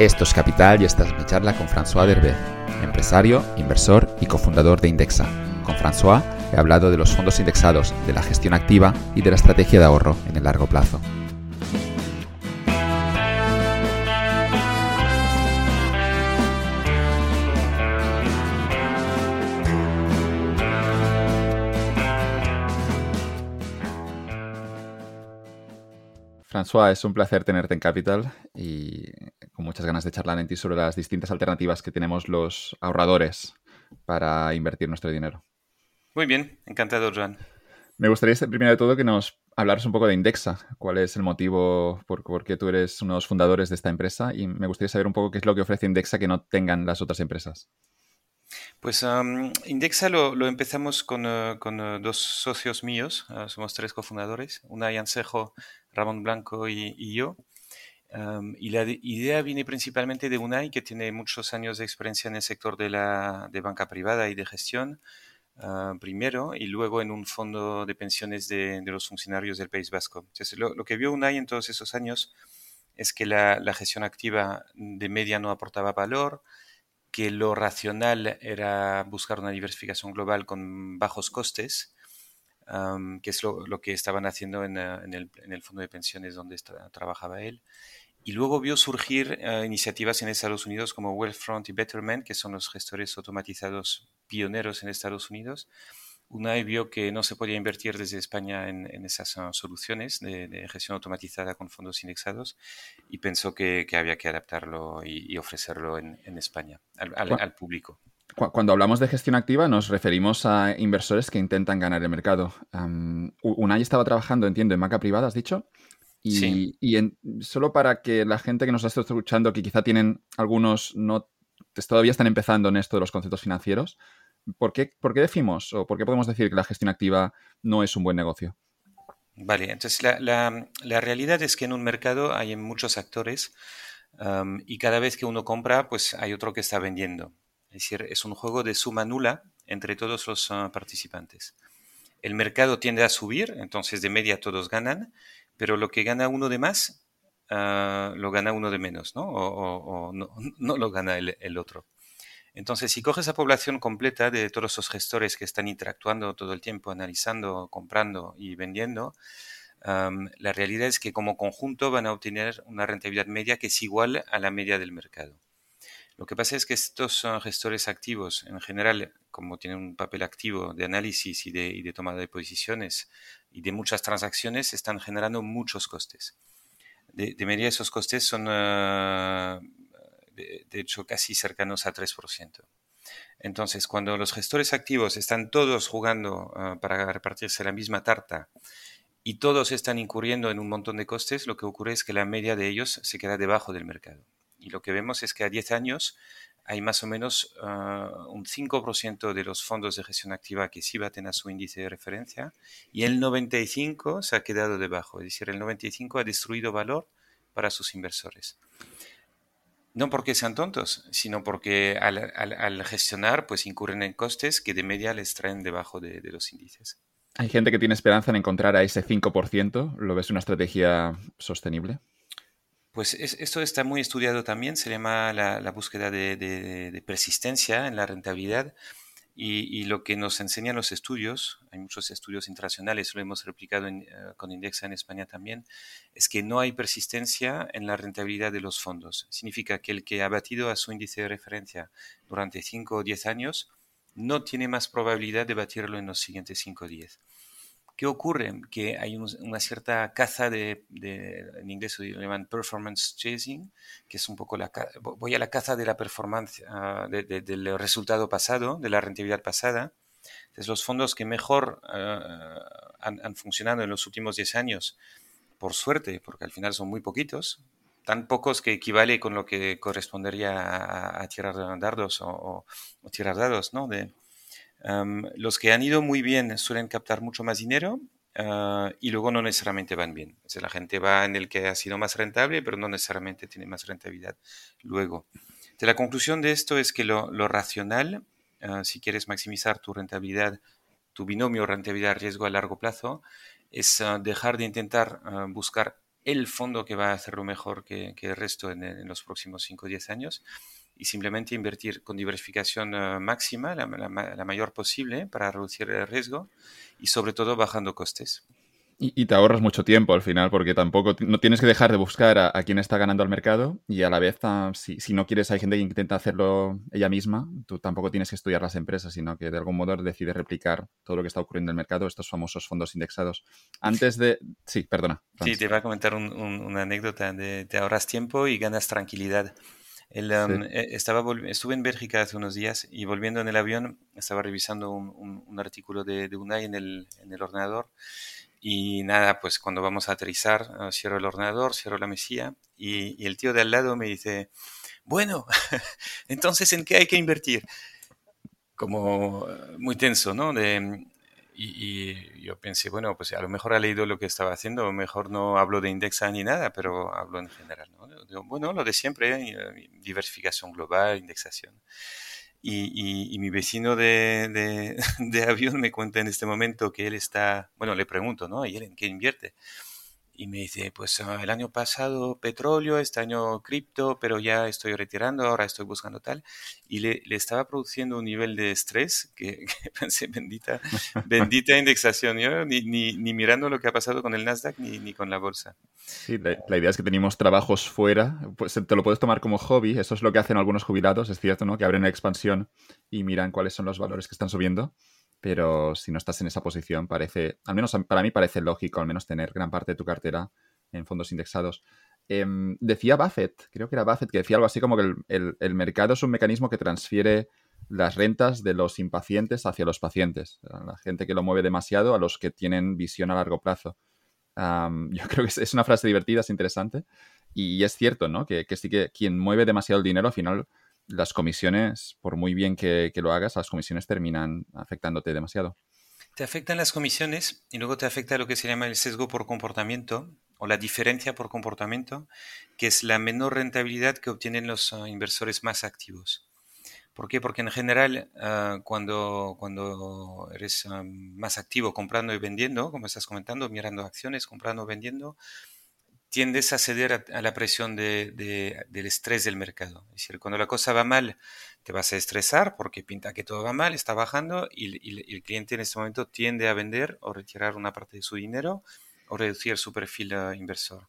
Esto es Capital y esta es mi charla con François Derbe, empresario, inversor y cofundador de Indexa. Con François he hablado de los fondos indexados, de la gestión activa y de la estrategia de ahorro en el largo plazo. François, es un placer tenerte en Capital y con muchas ganas de charlar en ti sobre las distintas alternativas que tenemos los ahorradores para invertir nuestro dinero. Muy bien, encantado, Joan. Me gustaría, primero de todo, que nos hablaras un poco de Indexa. ¿Cuál es el motivo por, por, qué tú eres uno de los fundadores de esta empresa? Y me gustaría saber un poco qué es lo que ofrece Indexa que no tengan las otras empresas. Pues Indexa lo, empezamos con, eh, eh, dos socios míos, ah, somos tres cofundadores, una Ansejo, Ramón Blanco y, yo. Y la idea viene principalmente de UNAI, que tiene muchos años de experiencia en el sector de, la, de banca privada y de gestión, ah, primero, y luego en un fondo de pensiones de, los funcionarios del País Vasco. Lo, que vio UNAI en todos esos años es que la, gestión activa de media no aportaba valor, que lo racional era buscar una diversificación global con bajos costes, que es lo, que estaban haciendo en, eh, el, fondo de pensiones donde trabajaba él. Y luego vio surgir eh, iniciativas en Estados Unidos como Wealthfront y Betterment, que son los gestores automatizados pioneros en Estados Unidos, UNAI vio que no se podía invertir desde España en, esas uh, soluciones de, gestión automatizada con fondos indexados y pensó que, había que adaptarlo y, ofrecerlo en, España al, público. Cuando hablamos de gestión activa nos referimos a inversores que intentan ganar el mercado. UNAI estaba trabajando, entiendo, en banca privada, has dicho. Y, sí. y solo para que la gente que nos está escuchando, que quizá tienen algunos, no todavía están empezando en esto de los conceptos financieros, ¿por qué, decimos o por qué podemos decir que la gestión activa no es un buen negocio? Vale, entonces la, realidad es que en un mercado hay muchos actores y cada vez que uno compra, pues hay otro que está vendiendo. Es decir, es un juego de suma nula entre todos los ah, participantes. El mercado tiende a subir, entonces de media todos ganan, pero lo que gana uno de más, ah, lo gana uno de menos, ¿no? O, no, lo gana el otro. Entonces, si coges la población completa de todos esos gestores que están interactuando todo el tiempo, analizando, comprando y vendiendo, la realidad es que como conjunto van a obtener una rentabilidad media que es igual a la media del mercado. Lo que pasa es que estos gestores activos, en general, como tienen un papel activo de análisis y de, toma de posiciones y de muchas transacciones, están generando muchos costes. De, media esos costes son ah, de, hecho casi cercanos a 3%. Entonces, cuando los gestores activos están todos jugando ah, para repartirse la misma tarta y todos están incurriendo en un montón de costes, lo que ocurre es que la media de ellos se queda debajo del mercado. Y lo que vemos es que a 10 años hay más o menos ah, un 5% de los fondos de gestión activa que sí baten a su índice de referencia y el 95% se ha quedado debajo. Es decir, el 95% ha destruido valor para sus inversores no porque sean tontos, sino porque al, gestionar pues incurren en costes que de media les traen debajo de, los índices. ¿Hay gente que tiene esperanza en encontrar a ese 5%? ¿Lo ves una estrategia sostenible? Pues esto está muy estudiado también, se llama la, búsqueda de, persistencia en la rentabilidad. Y, lo que nos enseñan los estudios, hay muchos estudios internacionales, lo hemos replicado eh, con Indexa en España también, es que no hay persistencia en la rentabilidad de los fondos. Significa que el que ha batido a su índice de referencia durante 5 o 10 años no tiene más probabilidad de batirlo en los siguientes 5 o 10. ¿Qué ocurre? Que hay una cierta caza de, en inglés se llaman performance chasing, que es un poco la, voy a la caza de la performance, ah, del resultado pasado, de la rentabilidad pasada. Entonces, los fondos que mejor ah, han, funcionado en los últimos 10 años, por suerte, porque al final son muy poquitos, tan pocos que equivale con lo que correspondería a, tirar dardos o, o, tirar dados, ¿no? De, los que han ido muy bien suelen captar mucho más dinero ah, y luego no necesariamente van bien. O la gente va en el que ha sido más rentable, pero no necesariamente tiene más rentabilidad luego. la conclusión de esto es que lo, racional, ah, si quieres maximizar tu rentabilidad, tu binomio rentabilidad-riesgo a largo plazo, es ah, dejar de intentar buscar el fondo que va a hacerlo mejor que, el resto en, los próximos 5 o 10 años y simplemente invertir con diversificación eh, máxima, la, mayor posible, para reducir el riesgo y sobre todo bajando costes. Y, te ahorras mucho tiempo al final, porque tampoco no tienes que dejar de buscar a, quién está ganando al mercado y a la vez, ah, si, no quieres, hay gente que intenta hacerlo ella misma, tú tampoco tienes que estudiar las empresas, sino que de algún modo decides replicar todo lo que está ocurriendo en el mercado, estos famosos fondos indexados. Antes de... Sí, perdona. Sí, te voy a comentar una anécdota de te ahorras tiempo y ganas tranquilidad. Um, eh, estaba, estuve en Bélgica hace unos días y volviendo en el avión estaba revisando un, artículo de, de UNAI en el, en el ordenador y nada, pues cuando vamos a aterrizar, ah, cierro el ordenador, cierro la mesilla y, el tío de al lado me dice, bueno, entonces ¿en qué hay que invertir? Como eh, muy tenso, ¿no? De, y, yo pensé, bueno, pues a lo mejor ha leído lo que estaba haciendo, a mejor no hablo de indexa ni nada, pero hablo en general, ¿no? Bueno, lo de siempre, ¿eh? diversificación global, indexación. Y, mi vecino de, de, avión me cuenta en este momento que él está, bueno, le pregunto, ¿no? ¿Y él en qué invierte? Y me dice, pues ah, el año pasado petróleo, este año cripto, pero ya estoy retirando, ahora estoy buscando tal. Y le, le estaba produciendo un nivel de estrés que, pensé, bendita, bendita indexación, yo ni, ni, ni, mirando lo que ha pasado con el Nasdaq ni, ni con la bolsa. Sí, la, idea es que tenemos trabajos fuera, pues te lo puedes tomar como hobby, eso es lo que hacen algunos jubilados, es cierto, ¿no? Que abren la expansión y miran cuáles son los valores que están subiendo pero si no estás en esa posición, parece, al menos para mí parece lógico, al menos tener gran parte de tu cartera en fondos indexados. Em, decía Buffett, creo que era Buffett, que decía algo así como que el, mercado es un mecanismo que transfiere las rentas de los impacientes hacia los pacientes, la gente que lo mueve demasiado a los que tienen visión a largo plazo. yo creo que es, una frase divertida, es interesante y es cierto, ¿no? Que, que sí que quien mueve demasiado el dinero al final las comisiones, por muy bien que, lo hagas, las comisiones terminan afectándote demasiado. Te afectan las comisiones y luego te afecta lo que se llama el sesgo por comportamiento o la diferencia por comportamiento, que es la menor rentabilidad que obtienen los ah, inversores más activos. ¿Por qué? Porque en general, ah, cuando, cuando eres ah, más activo comprando y vendiendo, como estás comentando, mirando acciones, comprando, vendiendo, tiendes a ceder a, la presión de, del estrés del mercado. Es decir, cuando la cosa va mal, te vas a estresar porque pinta que todo va mal, está bajando y, el cliente en este momento tiende a vender o retirar una parte de su dinero o reducir su perfil inversor.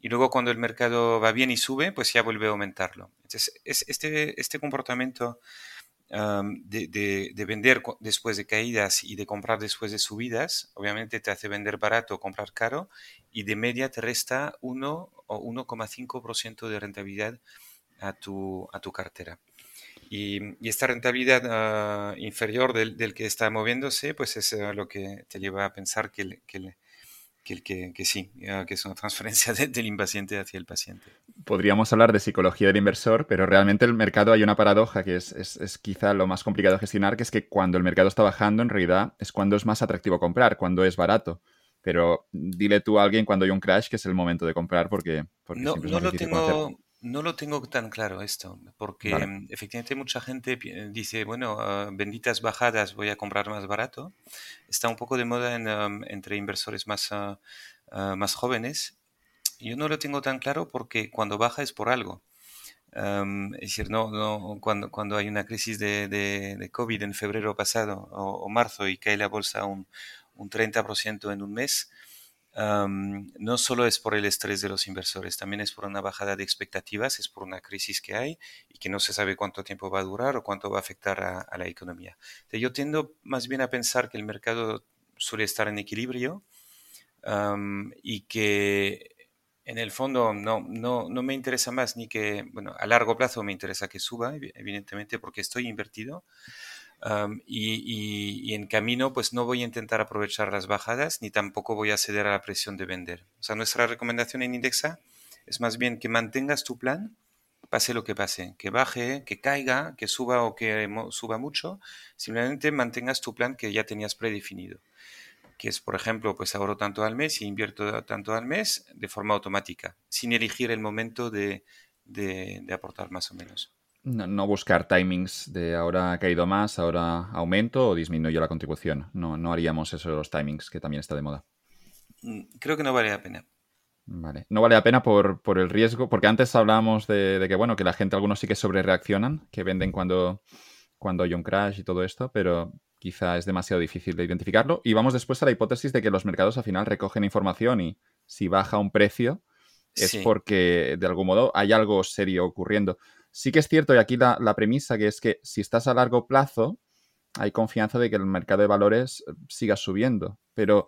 Y luego cuando el mercado va bien y sube, pues ya vuelve a aumentarlo. Entonces, es, este, este comportamiento de, vender después de caídas y de comprar después de subidas, obviamente te hace vender barato comprar caro y de media te resta 1 o 1,5% de rentabilidad a tu, a tu cartera. Y, esta rentabilidad ah, inferior del, del, que está moviéndose, pues es ah, lo que te lleva a pensar que, que, que, que, sí, que es una transferencia del impaciente hacia el paciente. Podríamos hablar de psicología del inversor, pero realmente el mercado hay una paradoja que es, es, quizá lo más complicado de gestionar, que es que cuando el mercado está bajando, en realidad es cuando es más atractivo comprar, cuando es barato. Pero dile tú a alguien cuando hay un crash que es el momento de comprar porque, porque no, no lo tengo no lo tengo tan claro esto, porque mm, efectivamente mucha gente dice, bueno, ah, benditas bajadas, voy a comprar más barato. Está un poco de moda entre inversores más, ah, ah, más jóvenes. Yo no lo tengo tan claro porque cuando baja es por algo. es decir, no, no, cuando, cuando hay una crisis de, de, COVID en febrero pasado o, marzo y cae la bolsa un, un 30% en un mes, no solo es por el estrés de los inversores, también es por una bajada de expectativas, es por una crisis que hay y que no se sabe cuánto tiempo va a durar o cuánto va a afectar a, la economía. yo tiendo más bien a pensar que el mercado suele estar en equilibrio y que en el fondo no, no, no me interesa más ni que, bueno, a largo plazo me interesa que suba, evidentemente, porque estoy invertido y, en camino, pues no voy a intentar aprovechar las bajadas ni tampoco voy a ceder a la presión de vender. O sea, nuestra recomendación en Indexa es más bien que mantengas tu plan, pase lo que pase, que baje, que caiga, que suba o que suba mucho, simplemente mantengas tu plan que ya tenías predefinido que es, por ejemplo, pues ahorro tanto al mes y invierto tanto al mes de forma automática, sin elegir el momento de aportar más o menos. No, buscar timings de ahora ha caído más, ahora aumento o disminuyo la contribución. No, no haríamos eso de los timings, que también está de moda. Mm, creo que no vale la pena. Vale. No vale la pena por, el riesgo, porque antes hablábamos de, que, bueno, que la gente, algunos sí que sobre reaccionan, que venden cuando, cuando hay un crash y todo esto, pero quizá es demasiado difícil de identificarlo. Y vamos después a la hipótesis de que los mercados al final recogen información y si baja un precio es porque de algún modo hay algo serio ocurriendo. Sí que es cierto, y aquí la, premisa, que es que si estás a largo plazo, hay confianza de que el mercado de valores siga subiendo. Pero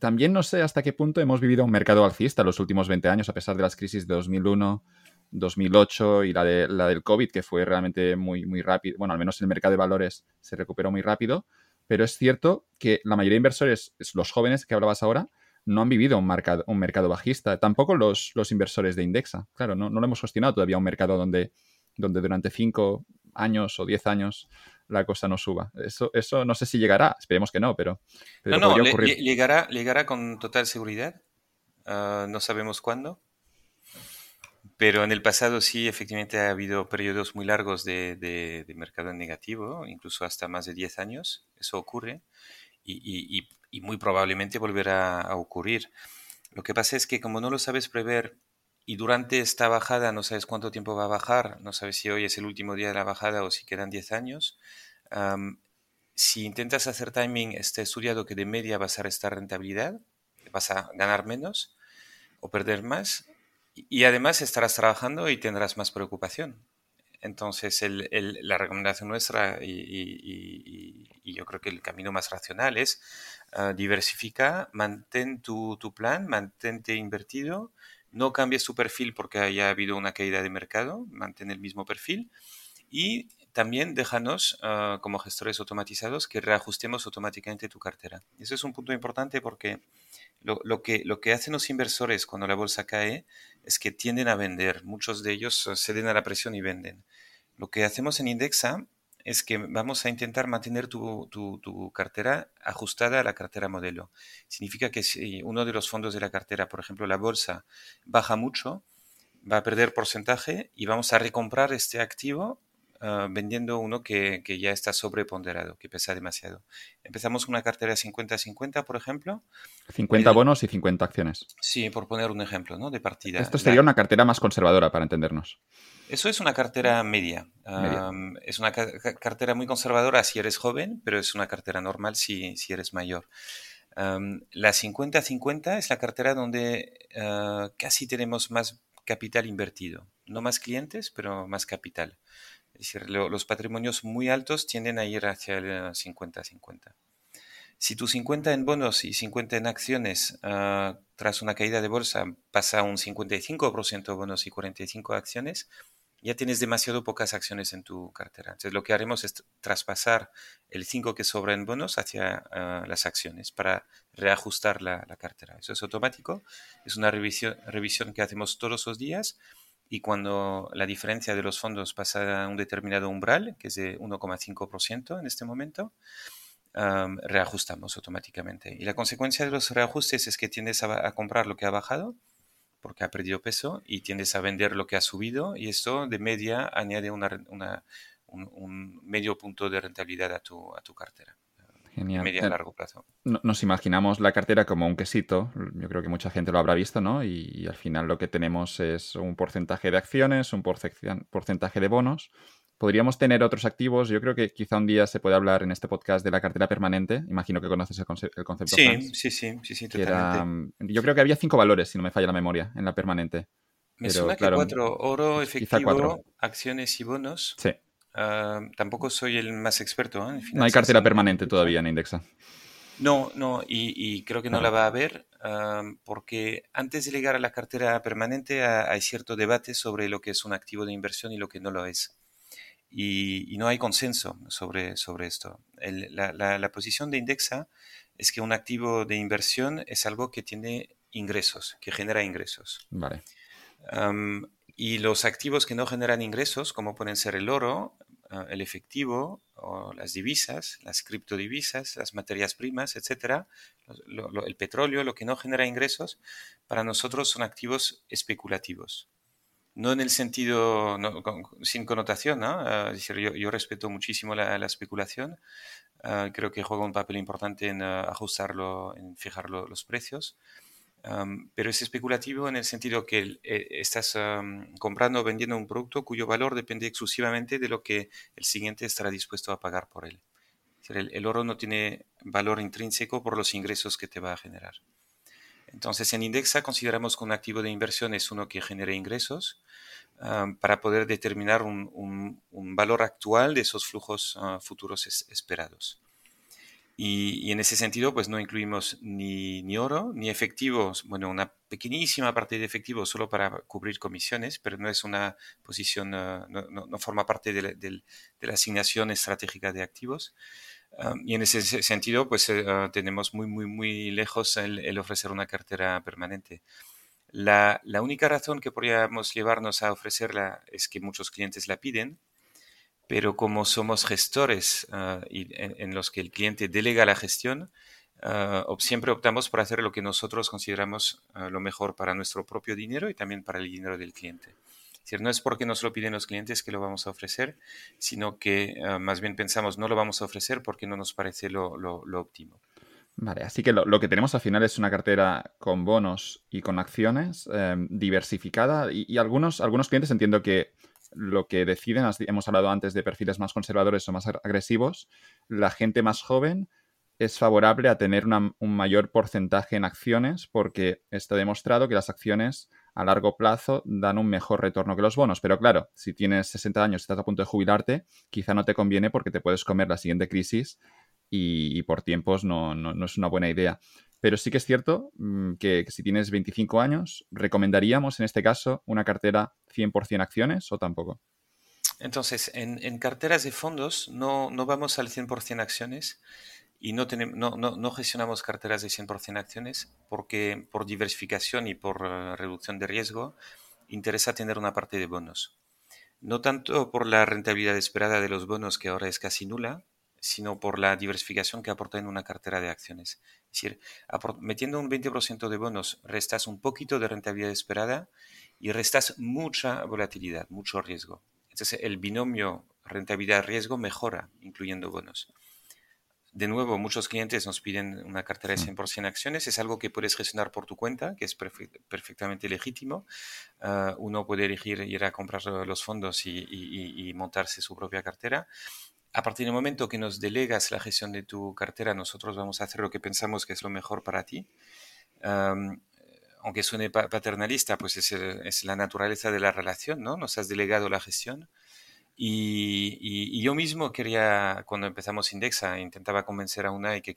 también no sé hasta qué punto hemos vivido un mercado alcista los últimos 20 años, a pesar de las crisis de 2001, 2008 y la, de, la del COVID, que fue realmente muy, muy rápido. Bueno, al menos el mercado de valores se recuperó muy rápido. Pero es cierto que la mayoría de inversores, los jóvenes que hablabas ahora, no han vivido un mercado, un mercado bajista. Tampoco los, los inversores de Indexa. Claro, no, no, lo hemos gestionado todavía un mercado donde, donde durante 5 años o 10 años la cosa no suba. Eso, eso no sé si llegará, esperemos que no, pero, no, no, llegará, llegará con total seguridad. Ah, no sabemos cuándo. Pero en el pasado sí, efectivamente ha habido periodos muy largos de, de, mercado negativo, incluso hasta más de 10 años. Eso ocurre y, y, y muy probablemente volverá a ocurrir. Lo que pasa es que como no lo sabes prever y durante esta bajada no sabes cuánto tiempo va a bajar, no sabes si hoy es el último día de la bajada o si quedan 10 años. si intentas hacer timing, está estudiado que de media vas a restar rentabilidad, vas a ganar menos o perder más y además estarás trabajando y tendrás más preocupación. Entonces, la recomendación nuestra y, yo creo que el camino más racional es uh, diversifica, mantén tu, tu, plan, mantente invertido no cambies tu perfil porque haya habido una caída de mercado, mantén el mismo perfil y también déjanos ah, como gestores automatizados que reajustemos automáticamente tu cartera. Eso es un punto importante porque lo, que, lo que hacen los inversores cuando la bolsa cae es que tienden a vender. Muchos de ellos ah, ceden a la presión y venden. Lo que hacemos en Indexa es que vamos a intentar mantener tu, tu, cartera ajustada a la cartera modelo. Significa que si uno de los fondos de la cartera, por ejemplo la bolsa, baja mucho, va a perder porcentaje y vamos a recomprar este activo Ah, vendiendo uno que, que, ya está sobreponderado, que pesa demasiado. Empezamos una cartera 50-50, por ejemplo. 50 bonos y 50 acciones. Sí, por poner un ejemplo ¿no? de partida. Esto sería una cartera más conservadora, para entendernos. Eso es una cartera media. es una cartera muy conservadora si eres joven, pero es una cartera normal si, si eres mayor. la 50-50 es la cartera donde ah, casi tenemos más capital invertido. No más clientes, pero más capital. Es decir, los patrimonios muy altos tienden a ir hacia el 50-50. Si tu 50 en bonos y 50 en acciones, ah, tras una caída de bolsa, pasa a un 55% bonos y 45 acciones, ya tienes demasiado pocas acciones en tu cartera. Entonces, lo que haremos es traspasar el 5 que sobra en bonos hacia ah, las acciones para reajustar la, cartera. Eso es automático. Es una revisión, revisión que hacemos todos los días y cuando la diferencia de los fondos pasa a un determinado umbral, que es de 1,5% en este momento, reajustamos automáticamente. Y la consecuencia de los reajustes es que tiendes a, comprar lo que ha bajado, porque ha perdido peso, y tiendes a vender lo que ha subido, y esto de media añade un, medio punto de rentabilidad a tu, a tu cartera. Genial. Media a eh, largo plazo. Nos imaginamos la cartera como un quesito. Yo creo que mucha gente lo habrá visto, ¿no? Y, al final lo que tenemos es un porcentaje de acciones, un porcentaje de bonos. Podríamos tener otros activos. Yo creo que quizá un día se puede hablar en este podcast de la cartera permanente. Imagino que conoces el, concepto. Sí, sí, sí, sí, sí, totalmente. Yo creo que había cinco valores, si no me falla la memoria, en la permanente. Me suena que cuatro. Oro, efectivo, acciones y bonos. Sí. Ah, tampoco soy el más experto. ¿eh? no hay cartera permanente todavía en Indexa. No, no, y, creo que no, la va a haber ah, porque antes de llegar a la cartera permanente hay cierto debate sobre lo que es un activo de inversión y lo que no lo es. Y, no hay consenso sobre, sobre esto. la, posición de Indexa es que un activo de inversión es algo que tiene ingresos, que genera ingresos. Vale. y los activos que no generan ingresos, como pueden ser el oro, Ah, el efectivo o las divisas, las criptodivisas, las materias primas, etcétera, el petróleo, lo que no genera ingresos, para nosotros son activos especulativos. No en el sentido, sin connotación, ¿no? Ah, yo, respeto muchísimo la, especulación, ah, creo que juega un papel importante en ajustarlo, en fijar los precios, pero es especulativo en el sentido que eh, estás comprando o vendiendo un producto cuyo valor depende exclusivamente de lo que el siguiente estará dispuesto a pagar por él. el, oro no tiene valor intrínseco por los ingresos que te va a generar. Entonces, en Indexa consideramos que un activo de inversión es uno que genere ingresos para poder determinar un, valor actual de esos flujos ah, futuros esperados. Y, en ese sentido, pues no incluimos ni, oro ni efectivos, bueno, una pequeñísima parte de efectivo solo para cubrir comisiones, pero no es una posición, ah, no, forma parte de la, asignación estratégica de activos. Ah, y en ese sentido, pues ah, tenemos muy, muy, muy lejos el, ofrecer una cartera permanente. La, la, única razón que podríamos llevarnos a ofrecerla es que muchos clientes la piden, pero como somos gestores ah, y en, los que el cliente delega la gestión, siempre optamos por hacer lo que nosotros consideramos lo mejor para nuestro propio dinero y también para el dinero del cliente decir, no es porque nos lo piden los clientes que lo vamos a ofrecer, sino que ah, más bien pensamos no lo vamos a ofrecer porque no nos parece lo, óptimo. Vale, así que lo, que tenemos al final es una cartera con bonos y con acciones em, diversificada y, algunos, algunos clientes entiendo que lo que deciden, hemos hablado antes de perfiles más conservadores o más agresivos, la gente más joven es favorable a tener un mayor porcentaje en acciones porque está demostrado que las acciones a largo plazo dan un mejor retorno que los bonos. Pero claro, si tienes 60 años y estás a punto de jubilarte, quizá no te conviene porque te puedes comer la siguiente crisis y, por tiempos no, no, es una buena idea. Pero sí que es cierto mm, que, si tienes 25 años, ¿recomendaríamos en este caso una cartera 100% acciones o tampoco? Entonces, en, en carteras de fondos no, no vamos al 100% acciones y no, tenemos, no, no, gestionamos carteras de 100% acciones porque por diversificación y por eh, reducción de riesgo interesa tener una parte de bonos. No tanto por la rentabilidad esperada de los bonos, que ahora es casi nula, sino por la diversificación que aporta en una cartera de acciones. Es decir, metiendo un 20% de bonos, restas un poquito de rentabilidad esperada y restas mucha volatilidad, mucho riesgo. Entonces, el binomio rentabilidad-riesgo mejora, incluyendo bonos. De nuevo, muchos clientes nos piden una cartera de 100% acciones. Es algo que puedes gestionar por tu cuenta, que es perfectamente legítimo. Ah, uno puede elegir ir a comprar los fondos y, montarse su propia cartera. A partir del momento que nos delegas la gestión de tu cartera, nosotros vamos a hacer lo que pensamos que es lo mejor para ti. aunque suene paternalista, pues es, es, la naturaleza de la relación, ¿no? Nos has delegado la gestión y, yo mismo quería, cuando empezamos Indexa, intentaba convencer a UNAI que,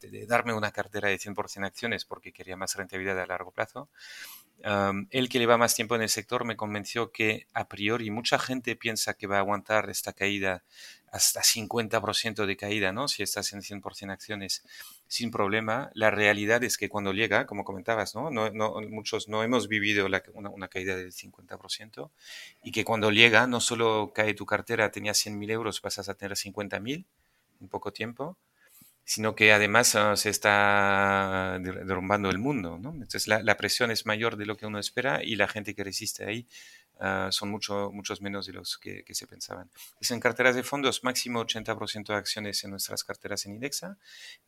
de, darme una cartera de 100% acciones porque quería más rentabilidad a largo plazo. Él que lleva más tiempo en el sector me convenció que a priori mucha gente piensa que va a aguantar esta caída hasta 50% de caída, ¿no? Si estás en 100% acciones sin problema. La realidad es que cuando llega, como comentabas, ¿no? muchos no hemos vivido una, caída del 50% y que cuando llega no solo cae tu cartera, tenías 100.000 euros, pasas a tener 50.000 en poco tiempo, sino que además ah, se está derrumbando el mundo. Entonces la, presión es mayor de lo que uno espera y la gente que resiste ahí Ah, son mucho, muchos menos de los que, se pensaban. Es en carteras de fondos máximo 80% de acciones en nuestras carteras en Indexa,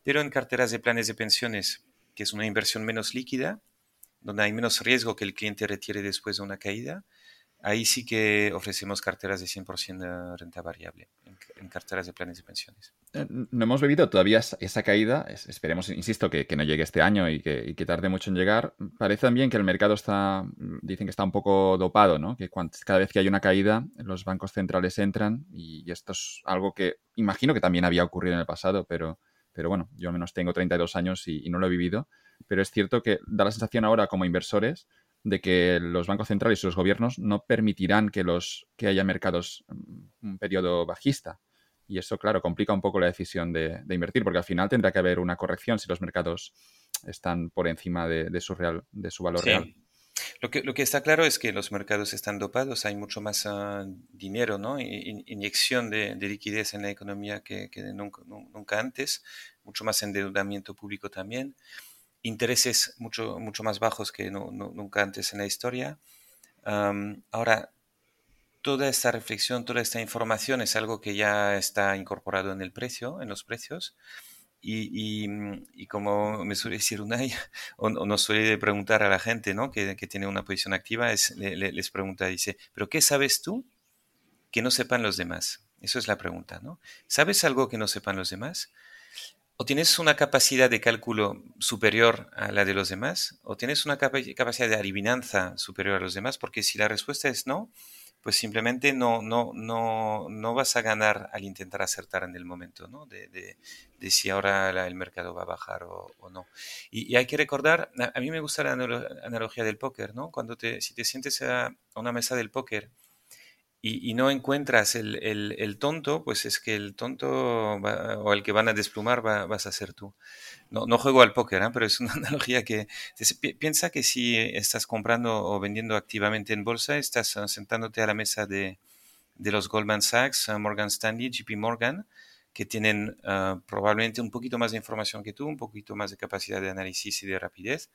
pero en carteras de planes de pensiones, que es una inversión menos líquida, donde hay menos riesgo que el cliente retire después de una caída, Ahí sí que ofrecemos carteras de 100% de renta variable en, carteras de planes de pensiones. Eh, no hemos vivido todavía esa caída. Esperemos, insisto, que, no llegue este año y que, tarde mucho en llegar. Parece también que el mercado está, dicen que está un poco dopado, ¿no? Que cada vez que hay una caída, los bancos centrales entran y, esto es algo que imagino que también había ocurrido en el pasado, pero, pero bueno, yo al menos tengo 32 años y no lo he vivido. Pero es cierto que da la sensación ahora como inversores de que los bancos centrales y los gobiernos no permitirán que, los, que haya mercados mm, un periodo bajista. Y eso, claro, complica un poco la decisión de, invertir, porque al final tendrá que haber una corrección si los mercados están por encima de, su, real, de su valor real. Lo que, lo que está claro es que los mercados están dopados, hay mucho más ah, dinero, ¿no? inyección de, liquidez en la economía que, nunca, nunca, antes, mucho más endeudamiento público también intereses mucho, mucho más bajos que nunca antes en la historia. ahora, toda esta reflexión, toda esta información es algo que ya está incorporado en el precio, en los precios, y, como me suele decir Unai, o, o, nos suele preguntar a la gente ¿no? que, tiene una posición activa, es, les pregunta, dice, ¿pero qué sabes tú que no sepan los demás? Eso es la pregunta, ¿no? ¿Sabes algo que no sepan los demás? ¿O tienes una capacidad de cálculo superior a la de los demás? ¿O tienes una capacidad de adivinanza superior a los demás? Porque si la respuesta es no, pues simplemente no, no, no, no vas a ganar al intentar acertar en el momento, ¿no? De, si ahora el mercado va a bajar o, no. Y, hay que recordar, a, mí me gusta la analogía del póker, ¿no? Cuando te, si te sientes a una mesa del póker y, no encuentras el, el, tonto, pues es que el tonto o el que van a desplumar vas a ser tú. No, no juego al póker, ¿eh? pero es una analogía que piensa que si estás comprando o vendiendo activamente en bolsa, estás sentándote a la mesa de, de los Goldman Sachs, Morgan Stanley, JP Morgan, que tienen ah, probablemente un poquito más de información que tú, un poquito más de capacidad de análisis y de rapidez,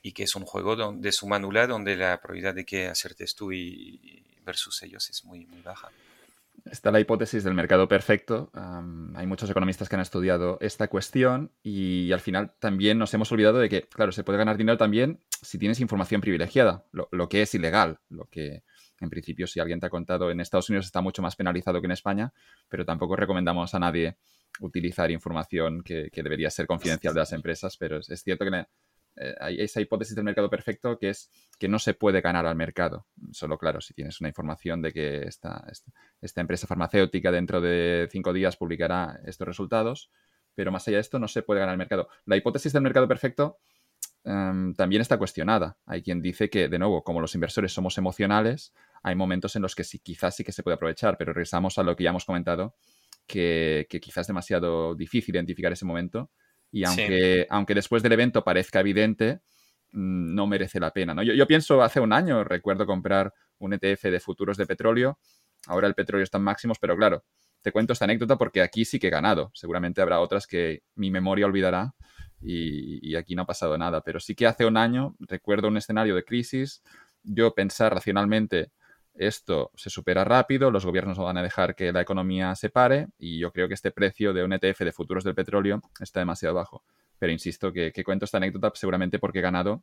y que es un juego de suma nula donde la probabilidad de que acertes tú y, versus ellos es muy, muy baja. Está la hipótesis del mercado perfecto. hay muchos economistas que han estudiado esta cuestión y al final también nos hemos olvidado de que, claro, se puede ganar dinero también si tienes información privilegiada, lo, que es ilegal, lo que en principio si alguien te ha contado en Estados Unidos está mucho más penalizado que en España, pero tampoco recomendamos a nadie utilizar información que, debería ser confidencial de las empresas, pero es, cierto que eh, hay esa hipótesis del mercado perfecto que es que no se puede ganar al mercado. Solo, claro, si tienes una información de que esta, esta, empresa farmacéutica dentro de cinco días publicará estos resultados, pero más allá de esto no se puede ganar al mercado. La hipótesis del mercado perfecto em, también está cuestionada. Hay quien dice que, de nuevo, como los inversores somos emocionales, hay momentos en los que sí, quizás sí que se puede aprovechar, pero regresamos a lo que ya hemos comentado, que, que quizás es demasiado difícil identificar ese momento y aunque, aunque después del evento parezca evidente, mm, no merece la pena. ¿no? Yo, pienso, hace un año recuerdo comprar un ETF de futuros de petróleo. Ahora el petróleo está en máximos, pero claro, te cuento esta anécdota porque aquí sí que he ganado. Seguramente habrá otras que mi memoria olvidará y, y, aquí no ha pasado nada. Pero sí que hace un año recuerdo un escenario de crisis. Yo pensar racionalmente esto se supera rápido, los gobiernos no van a dejar que la economía se pare y yo creo que este precio de un ETF de futuros del petróleo está demasiado bajo. Pero insisto que, cuento esta anécdota seguramente porque he ganado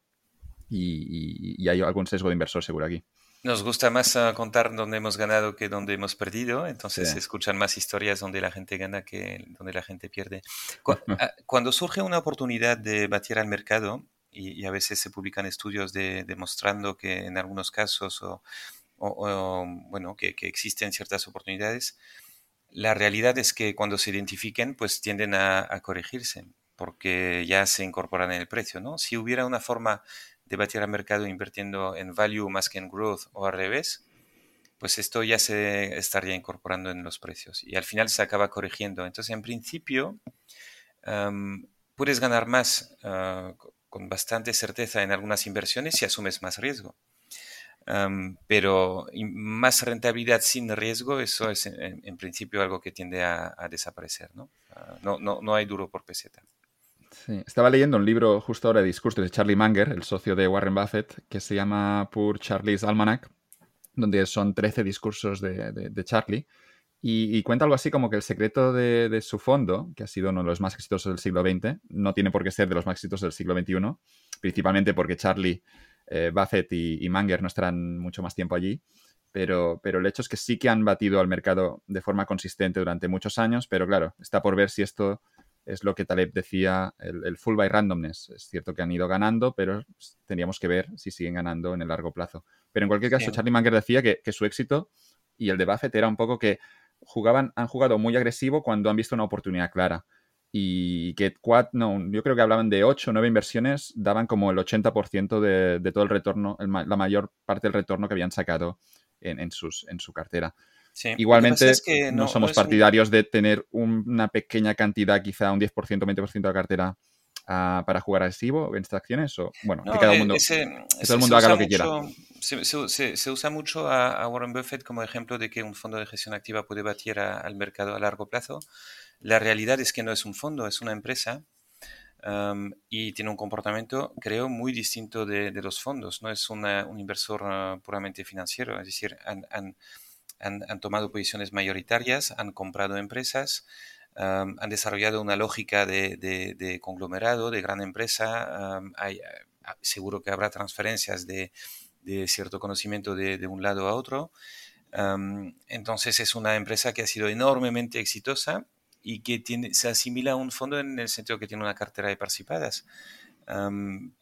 y, hay algún sesgo de inversor seguro aquí. Nos gusta más ah, contar dónde hemos ganado que dónde hemos perdido, entonces se escuchan más historias donde la gente gana que donde la gente pierde. Ah, cuando surge una oportunidad de batir al mercado, y, a veces se publican estudios demostrando que en algunos casos o o, bueno, que, existen ciertas oportunidades, la realidad es que cuando se identifiquen, pues tienden a, corregirse, porque ya se incorporan en el precio, ¿no? Si hubiera una forma de batir al mercado invirtiendo en value más que en growth o al revés, pues esto ya se estaría incorporando en los precios y al final se acaba corrigiendo. Entonces, en principio, puedes ganar más ah, con bastante certeza en algunas inversiones si asumes más riesgo pero más rentabilidad sin riesgo, eso es en, principio algo que tiende a, desaparecer, ¿no? Ah, ¿no? ¿no? No hay duro por peseta. Estaba leyendo un libro justo ahora de discursos de Charlie Munger, el socio de Warren Buffett, que se llama Poor Charlie's Almanac, donde son 13 discursos de, Charlie. Y, cuenta algo así como que el secreto de, su fondo, que ha sido uno de los más exitosos del siglo XX, no tiene por qué ser de los más exitosos del siglo XXI, principalmente porque Charlie eh, Buffett y, Manger no estarán mucho más tiempo allí, pero, pero el hecho es que sí que han batido al mercado de forma consistente durante muchos años, pero claro, está por ver si esto es lo que Taleb decía, el, full by randomness. Es cierto que han ido ganando, pero tendríamos que ver si siguen ganando en el largo plazo. Pero en cualquier caso, Charlie Manger decía que, que, su éxito y el de Buffett era un poco que jugaban, han jugado muy agresivo cuando han visto una oportunidad clara y que no, yo creo que hablaban de 8 o 9 inversiones, daban como el 80% de, de, todo el retorno, la mayor parte del retorno que habían sacado en, sus, en su cartera. Igualmente, no, somos partidarios de tener una pequeña cantidad, quizá un 10%, 20% de la cartera ah, para jugar agresivo en estas acciones. O, bueno, que cada mundo, todo el mundo haga lo que quiera. Se, se, usa mucho a, Warren Buffett como ejemplo de que un fondo de gestión activa puede batir al mercado a largo plazo. La realidad es que no es un fondo, es una empresa y tiene un comportamiento, creo, muy distinto de, los fondos. No es un inversor ah, puramente financiero, es decir, han, tomado posiciones mayoritarias, han comprado empresas, han desarrollado una lógica de, conglomerado, de gran empresa. hay, seguro que habrá transferencias de, cierto conocimiento de, un lado a otro. entonces es una empresa que ha sido enormemente exitosa y que tiene, se asimila a un fondo en el sentido que tiene una cartera de participadas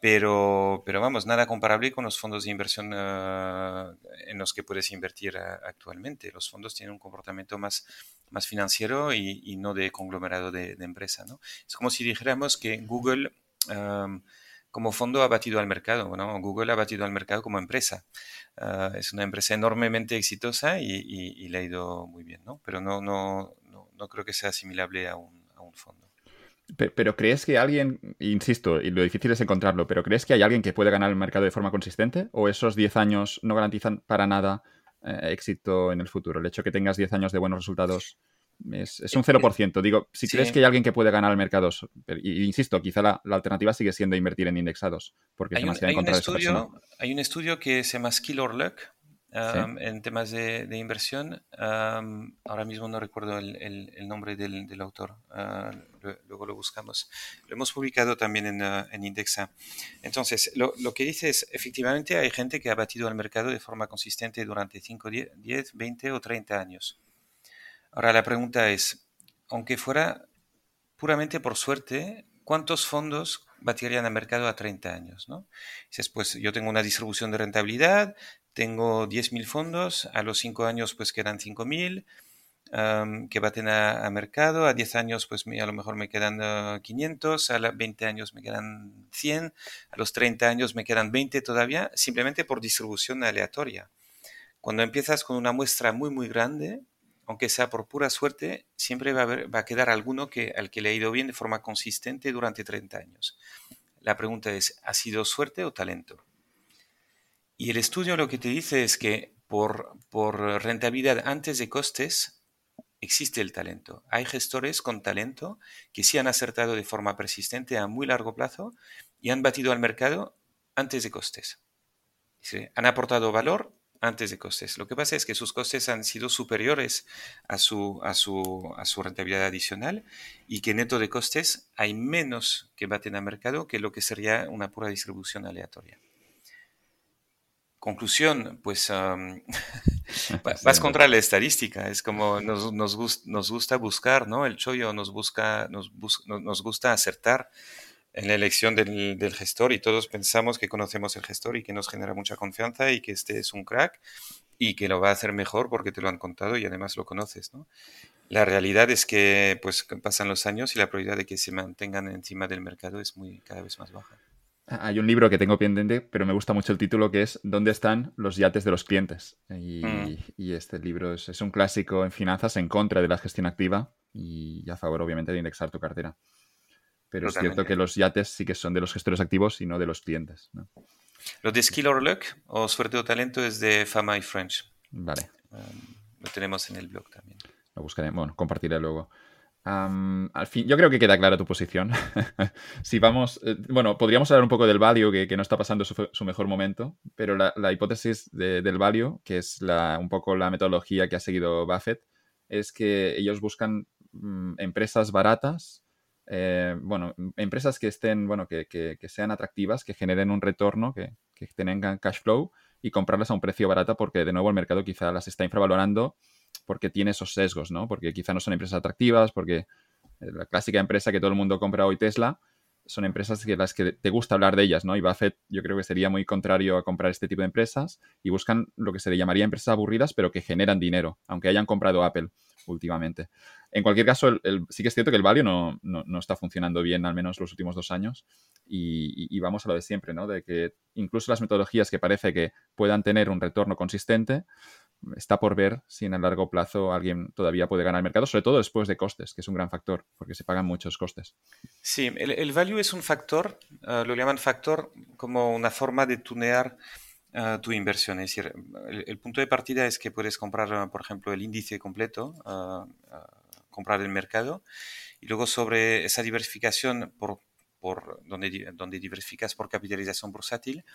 pero, pero vamos, nada comparable con los fondos de inversión ah, en los que puedes invertir ah, actualmente. Los fondos tienen un comportamiento más, más financiero y, no de conglomerado de, empresa. ¿no? Es como si dijéramos que Google como fondo ha batido al mercado. Bueno, Google ha batido al mercado como empresa. Ah, es una empresa enormemente exitosa y, le ha ido muy bien, ¿no? pero no, no, no, creo que sea asimilable a un, a un fondo. Pero, ¿crees que alguien, insisto, y lo difícil es encontrarlo, pero ¿crees que hay alguien que puede ganar el mercado de forma consistente? ¿O esos 10 años no garantizan para nada eh, éxito en el futuro? El hecho de que tengas 10 años de buenos resultados es, un 0%. Digo, si crees que hay alguien que puede ganar el mercado, y, insisto, quizá la, alternativa sigue siendo invertir en indexados, porque hay es hay un estudio, Hay un estudio que se llama Skill or Luck, en temas de, inversión. ahora mismo no recuerdo el, nombre del, autor, ah, luego lo buscamos. Lo hemos publicado también en, ah, Indexa. Entonces, lo, que dice es, efectivamente hay gente que ha batido al mercado de forma consistente durante 5, 10, 20 o 30 años. Ahora la pregunta es, aunque fuera puramente por suerte, ¿cuántos fondos batirían al mercado a 30 años? ¿no? Dices, pues yo tengo una distribución de rentabilidad, tengo 10.000 fondos, a los 5 años pues quedan 5.000 que baten a, mercado, a 10 años pues a lo mejor me quedan 500, a los 20 años me quedan 100, a los 30 años me quedan 20 todavía, simplemente por distribución aleatoria. Cuando empiezas con una muestra muy muy grande, aunque sea por pura suerte, siempre va a, va a quedar alguno que, al que le ha ido bien de forma consistente durante 30 años. La pregunta es, ¿ha sido suerte o talento? Y el estudio lo que te dice es que por, rentabilidad antes de costes existe el talento. Hay gestores con talento que sí han acertado de forma persistente a muy largo plazo y han batido al mercado antes de costes. Han aportado valor antes de costes. Lo que pasa es que sus costes han sido superiores a su, a su, a su rentabilidad adicional y que neto de costes hay menos que baten al mercado que lo que sería una pura distribución aleatoria. Conclusión, pues vas contra la estadística, es como nos, nos, nos, gusta buscar, ¿no? El chollo nos, busca, nos, nos gusta acertar en la elección del, del, gestor y todos pensamos que conocemos el gestor y que nos genera mucha confianza y que este es un crack y que lo va a hacer mejor porque te lo han contado y además lo conoces, ¿no? La realidad es que pues pasan los años y la probabilidad de que se mantengan encima del mercado es muy cada vez más baja. Hay un libro que tengo pendiente, pero me gusta mucho el título, que es ¿Dónde están los yates de los clientes? Y, mm. este libro es, un clásico en finanzas en contra de la gestión activa y a favor, obviamente, de indexar tu cartera. Pero es cierto que los yates sí que son de los gestores activos y no de los clientes. Lo de Skill or Luck o Suerte o Talento es de Fama y French. Vale. Um, lo tenemos en el blog también. Lo buscaré, bueno, compartiré luego al fin, yo creo que queda clara tu posición. si vamos, eh, bueno, podríamos hablar un poco del value, que, no está pasando su, mejor momento, pero la, hipótesis del value, que es un poco la metodología que ha seguido Buffett, es que ellos buscan mm, empresas baratas, eh, bueno, empresas que estén, bueno, que, sean atractivas, que generen un retorno, que tengan cash flow y comprarlas a un precio barato porque de nuevo el mercado quizá las está infravalorando porque tiene esos sesgos, ¿no? Porque quizá no son empresas atractivas, porque eh, la clásica empresa que todo el mundo compra hoy, Tesla, son empresas que las que te gusta hablar de ellas, ¿no? Y Buffett yo creo que sería muy contrario a comprar este tipo de empresas y buscan lo que se le llamaría empresas aburridas, pero que generan dinero, aunque hayan comprado Apple últimamente. En cualquier caso, sí que es cierto que el value no, está funcionando bien, al menos los últimos dos años, y, y, vamos a lo de siempre, ¿no? De que incluso las metodologías que parece que puedan tener un retorno consistente, está por ver si en el largo plazo alguien todavía puede ganar el mercado, sobre todo después de costes, que es un gran factor, porque se pagan muchos costes. Sí, el, value es un factor, eh, lo llaman factor como una forma de tunear eh, tu inversión. Es decir, el, punto de partida es que puedes comprar, por ejemplo, el índice completo, uh, comprar el mercado, y luego sobre esa diversificación por, por donde, donde diversificas por capitalización bursátil,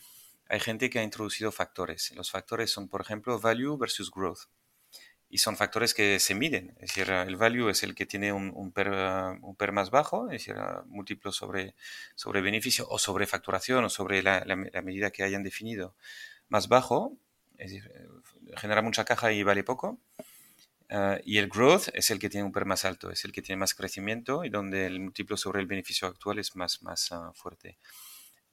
hay gente que ha introducido factores. Los factores son, por ejemplo, value versus growth. y son factores que se miden. Es decir, el value es el que tiene un, un, PER, un PER, más bajo, es decir, múltiplo sobre, sobre beneficio o sobre facturación o sobre la, la, medida que hayan definido más bajo, es decir, genera mucha caja y vale poco. Uh, y el growth es el que tiene un PER más alto, es el que tiene más crecimiento y donde el múltiplo sobre el beneficio actual es más, más uh, fuerte.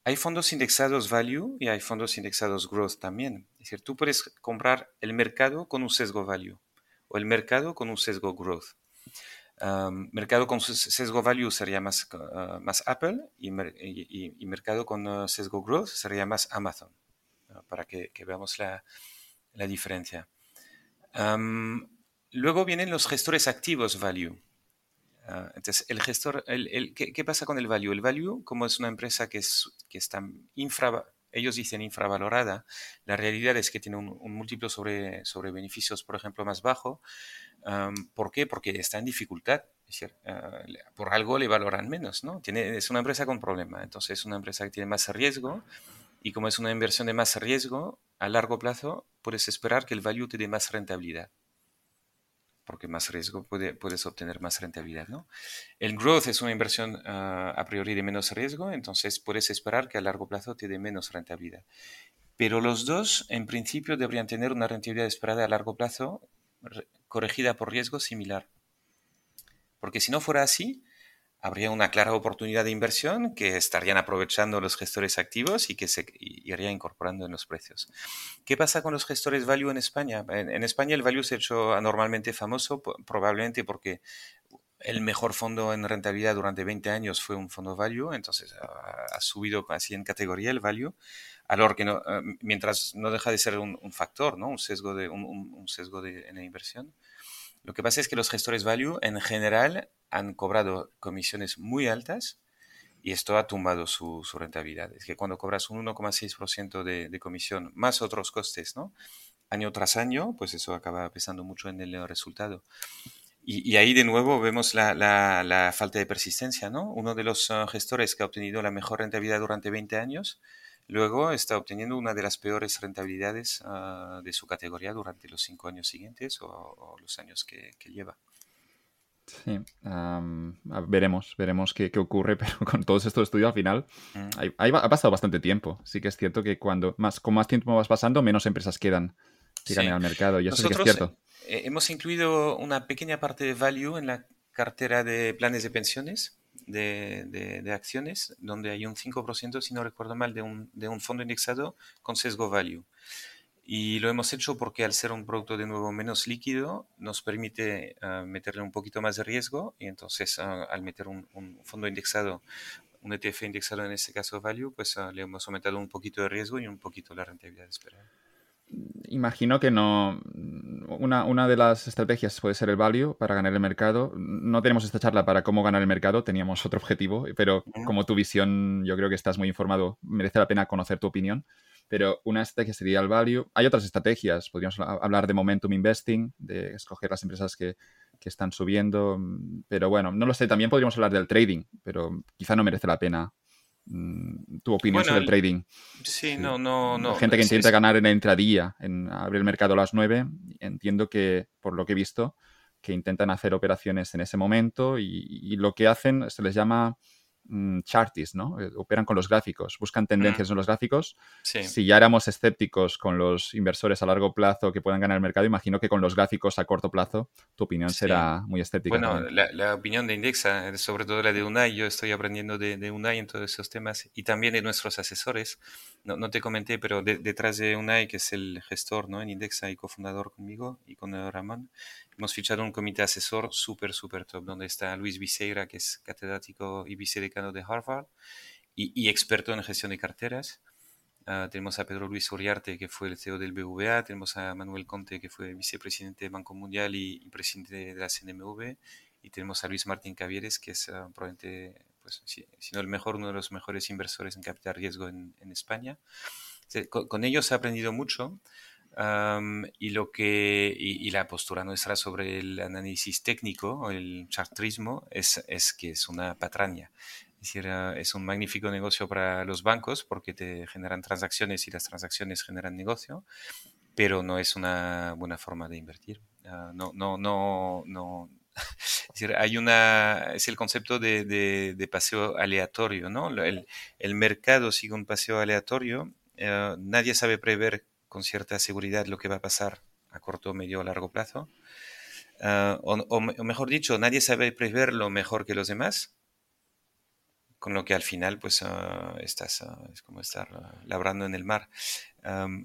Hay fondos indexados value y hay fondos indexados growth también. Es decir, tú puedes comprar el mercado con un sesgo value o el mercado con un sesgo growth. Mercado con sesgo value sería más, uh, más Apple y, mercado con uh, sesgo growth sería más Amazon, uh, para que, veamos la, la diferencia. Luego vienen los gestores activos value. Ah, entonces, el gestor, el, el, ¿qué, ¿qué, pasa con el value? El value, como es una empresa que, es, que está infra, ellos dicen infravalorada, la realidad es que tiene un, un múltiplo sobre, sobre beneficios, por ejemplo, más bajo. Um, ¿Por qué? Porque está en dificultad. Es decir, uh, por algo le valoran menos, ¿no? Tiene, es una empresa con problema, entonces es una empresa que tiene más riesgo y como es una inversión de más riesgo, a largo plazo puedes esperar que el value te dé más rentabilidad porque más riesgo puede, puedes obtener más rentabilidad. ¿no? El growth es una inversión uh, a priori de menos riesgo, entonces puedes esperar que a largo plazo te dé menos rentabilidad. Pero los dos, en principio, deberían tener una rentabilidad esperada a largo plazo corregida por riesgo similar. Porque si no fuera así, habría una clara oportunidad de inversión que estarían aprovechando los gestores activos y que se iría incorporando en los precios. ¿Qué pasa con los gestores value en España? En, España el value se ha hecho anormalmente famoso probablemente porque el mejor fondo en rentabilidad durante 20 años fue un fondo value, entonces ha, subido así en categoría el value, que no, eh, mientras no deja de ser un, factor, ¿no? un sesgo, de, un sesgo de, en la inversión. Lo que pasa es que los gestores value en general han cobrado comisiones muy altas y esto ha tumbado su, su rentabilidad. Es que cuando cobras un 1,6% de, de comisión más otros costes, ¿no? Año tras año, pues eso acaba pesando mucho en el resultado. Y, y ahí de nuevo vemos la, la, la, falta de persistencia, ¿no? Uno de los uh, gestores que ha obtenido la mejor rentabilidad durante 20 años, luego está obteniendo una de las peores rentabilidades uh, de su categoría durante los cinco años siguientes o, o los años que, que lleva. Sí, um, veremos, veremos qué, qué, ocurre, pero con todos estos estudios al final mm. hay, hay, ha pasado bastante tiempo. Sí que es cierto que cuando más, con más tiempo vas pasando, menos empresas quedan que sí. al mercado. Y eso Nosotros sí que es cierto. Eh, hemos incluido una pequeña parte de value en la cartera de planes de pensiones, de, acciones, donde hay un 5%, si no recuerdo mal, de un, de un fondo indexado con sesgo value. Y lo hemos hecho porque al ser un producto de nuevo menos líquido, nos permite uh, meterle un poquito más de riesgo y entonces uh, al meter un, fondo indexado, un ETF indexado en este caso value, pues uh, le hemos aumentado un poquito de riesgo y un poquito la rentabilidad esperada. Imagino que no. Una, una, de las estrategias puede ser el value para ganar el mercado. No tenemos esta charla para cómo ganar el mercado, teníamos otro objetivo, pero como tu visión, yo creo que estás muy informado, merece la pena conocer tu opinión pero una estrategia sería el value. Hay otras estrategias, podríamos hablar de momentum investing, de escoger las empresas que, que, están subiendo, pero bueno, no lo sé, también podríamos hablar del trading, pero quizá no merece la pena tu opinión bueno, sobre el trading. Sí, sí, no, no, no. La gente que intenta ganar en la intradía, en abrir el mercado a las 9, entiendo que, por lo que he visto, que intentan hacer operaciones en ese momento y, y lo que hacen se les llama mm, chartis, ¿no? Eh, operan con los gráficos, buscan tendencias mm. en los gráficos. Sí. Si ya éramos escépticos con los inversores a largo plazo que puedan ganar el mercado, imagino que con los gráficos a corto plazo tu opinión sí. será muy escéptica. Bueno, la, la, opinión de Indexa, sobre todo la de UNAI, yo estoy aprendiendo de, de UNAI en todos esos temas y también de nuestros asesores. No, no te comenté, pero de, detrás de UNAI, que es el gestor ¿no? en Indexa y cofundador conmigo y con Ramón, hemos fichado un comité asesor súper, súper top, donde está Luis Viseira, que es catedrático y vicedecano de Harvard y, y experto en gestión de carteras. Uh, tenemos a Pedro Luis Uriarte, que fue el CEO del BVA, tenemos a Manuel Conte, que fue vicepresidente del Banco Mundial y, y presidente de la CNMV, y tenemos a Luis Martín Cavieres, que es uh, probablemente, pues, si, si, no el mejor, uno de los mejores inversores en capital riesgo en, en España. Con, con, ellos he aprendido mucho. Um, y lo que y, y, la postura nuestra sobre el análisis técnico el chartrismo es, es que es una patraña es decir es un magnífico negocio para los bancos porque te generan transacciones y las transacciones generan negocio pero no es una buena forma de invertir. Ah, no, no, no, no. Es decir, hay una, es el concepto de, de, paseo aleatorio, ¿no? El, el, mercado sigue un paseo aleatorio, eh, nadie sabe prever con cierta seguridad lo que va a pasar a corto, medio o largo plazo. Ah, o, mejor dicho, nadie sabe prever lo mejor que los demás, con lo que al final pues uh, estás, es como estar labrando en el mar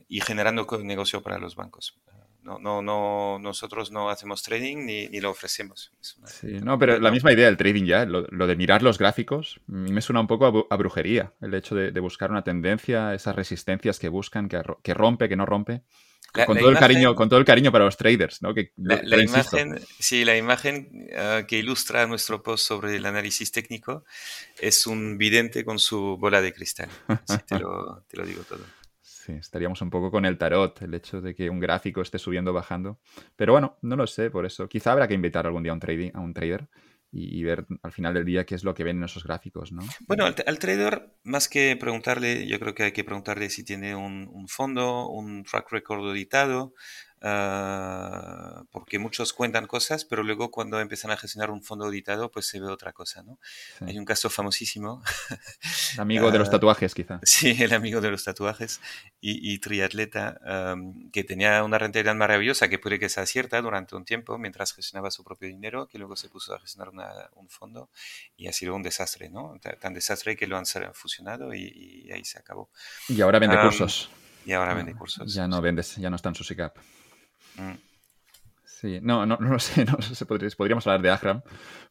y generando negocio para los bancos. No, no, no, nosotros no hacemos trading ni, ni lo ofrecemos. Sí, no, pero la misma idea del trading ya, lo, de mirar los gráficos, a mí me suena un poco a, brujería, el hecho de, de, buscar una tendencia, esas resistencias que buscan, que, que rompe, que no rompe con, todo el cariño, con todo el cariño para los traders, ¿no? Que, la, imagen, sí, la imagen ah, que ilustra nuestro post sobre el análisis técnico es un vidente con su bola de cristal. te, lo, te lo digo todo. Estaríamos un poco con el tarot, el hecho de que un gráfico esté subiendo o bajando. Pero bueno, no lo sé, por eso. Quizá habrá que invitar algún día a un, trading, a un trader y, ver al final del día qué es lo que ven en esos gráficos, ¿no? Bueno, al, trader, más que preguntarle, yo creo que hay que preguntarle si tiene un, un fondo, un track record auditado, Ah, porque muchos cuentan cosas, pero luego cuando empiezan a gestionar un fondo auditado, pues se ve otra cosa, ¿no? Hay un caso famosísimo. El amigo de los ah, tatuajes, quizá. Sí, el amigo de los tatuajes y, triatleta que tenía una rentabilidad maravillosa que puede que sea cierta durante un tiempo mientras gestionaba su propio dinero, que luego se puso a gestionar un fondo y ha sido un desastre, ¿no? Tan desastre que lo han fusionado y, ahí se acabó. Y ahora vende cursos. Y ahora vende cursos. Ya no vendes, ya no está en su SICAP. Sí, no, no, no lo sé, no sé, podríamos hablar de Ahram,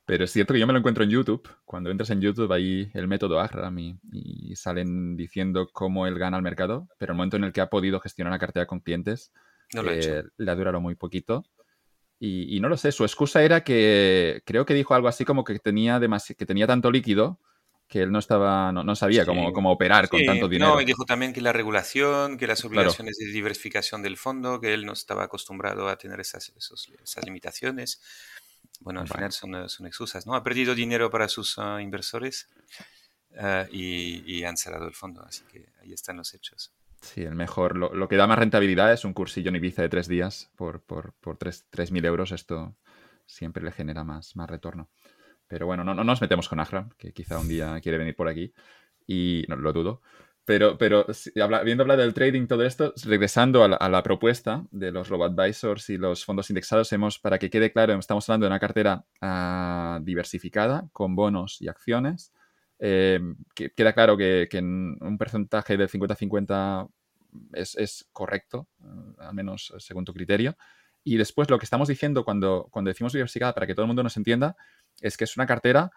pero es cierto que yo me lo encuentro en YouTube. Cuando entras en YouTube, hay el método Ahram y, salen diciendo cómo él gana al mercado, pero el momento en el que ha podido gestionar una cartera con clientes, eh, le ha durado muy poquito. Y, no lo sé, su excusa era que creo que dijo algo así como que tenía, que tenía tanto líquido que él no estaba, no, sabía cómo, cómo, operar con tanto dinero. No, y dijo también que la regulación, que las obligaciones de diversificación del fondo, que él no estaba acostumbrado a tener esas, esas limitaciones. Bueno, al final son, son, excusas, ¿no? Ha perdido dinero para sus ah, inversores ah, y, han cerrado el fondo, así que ahí están los hechos. Sí, el mejor, lo, que da más rentabilidad es un cursillo en Ibiza de tres días por, por, por 3.000 euros, esto siempre le genera más, más retorno. Pero bueno, no, no nos metemos con Ahram, que quizá un día quiere venir por aquí y no lo dudo. Pero, pero viendo hablar del trading, todo esto, regresando a la, propuesta de los robo-advisors y los fondos indexados, hemos, para que quede claro, estamos hablando de una cartera ah, diversificada con bonos y acciones. Eh, que, queda claro que, que un porcentaje del 50-50 es, es, correcto, eh, al menos según tu criterio. Y después lo que estamos diciendo cuando, cuando decimos diversificada, para que todo el mundo nos entienda, es que es una cartera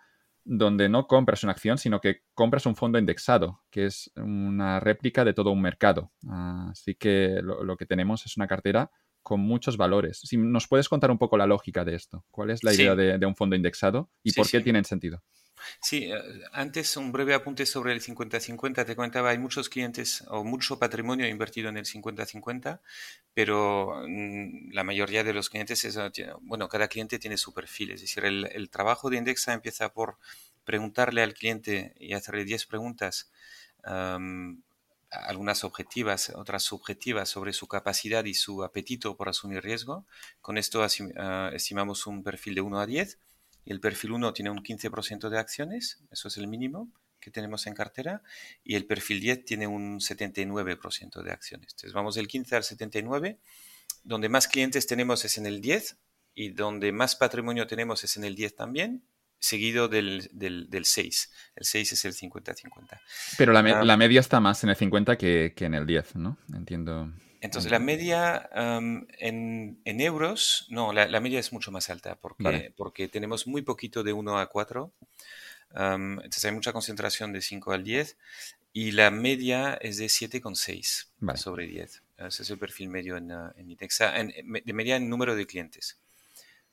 donde no compras una acción, sino que compras un fondo indexado, que es una réplica de todo un mercado. Así que lo, que tenemos es una cartera con muchos valores. Si nos puedes contar un poco la lógica de esto, ¿cuál es la idea de, un fondo indexado y por qué tienen sentido? Sí, eh, antes un breve apunte sobre el 50-50. Te comentaba, hay muchos clientes o mucho patrimonio invertido en el 50-50, pero mm, la mayoría de los clientes, es, bueno, cada cliente tiene su perfil. Es decir, el, trabajo de Indexa empieza por preguntarle al cliente y hacerle 10 preguntas. algunas objetivas, otras subjetivas sobre su capacidad y su apetito por asumir riesgo. Con esto ah, estimamos un perfil de 1 a 10 y el perfil 1 tiene un 15% de acciones, eso es el mínimo que tenemos en cartera, y el perfil 10 tiene un 79% de acciones. Entonces vamos del 15 al 79, donde más clientes tenemos es en el 10 y donde más patrimonio tenemos es en el 10 también, seguido del, del, 6. El 6 es el 50-50. Pero la, ah. la, media está más en el 50 que, que en el 10, ¿no? Entiendo. Entonces, la media en, euros, no, la, media es mucho más alta porque, porque tenemos muy poquito de 1 a 4. entonces, hay mucha concentración de 5 al 10 y la media es de 7,6 sobre 10. Ese es el perfil medio en, en Indexa, de media en número de clientes.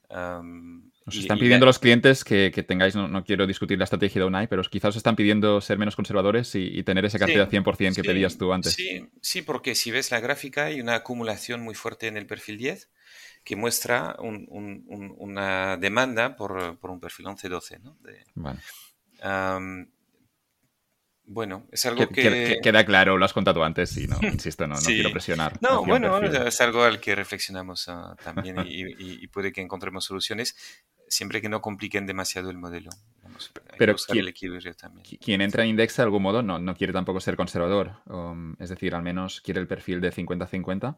Nos están pidiendo los clientes que, tengáis, no, quiero discutir la estrategia de UNAI, pero quizás os están pidiendo ser menos conservadores y, tener esa cartera 100% que pedías tú antes. Sí, sí, porque si ves la gráfica hay una acumulación muy fuerte en el perfil 10 que muestra una demanda por, un perfil 11-12. ¿no? Bueno, es algo que, Queda claro, lo has contado antes y no, insisto, no, no quiero presionar. No, bueno, es algo al que reflexionamos ah, también y, puede que encontremos soluciones siempre que no compliquen demasiado el modelo. Pero quien, el equilibrio también. quien entra en Index de algún modo no, no quiere tampoco ser conservador. Um, es decir, al menos quiere el perfil de 50-50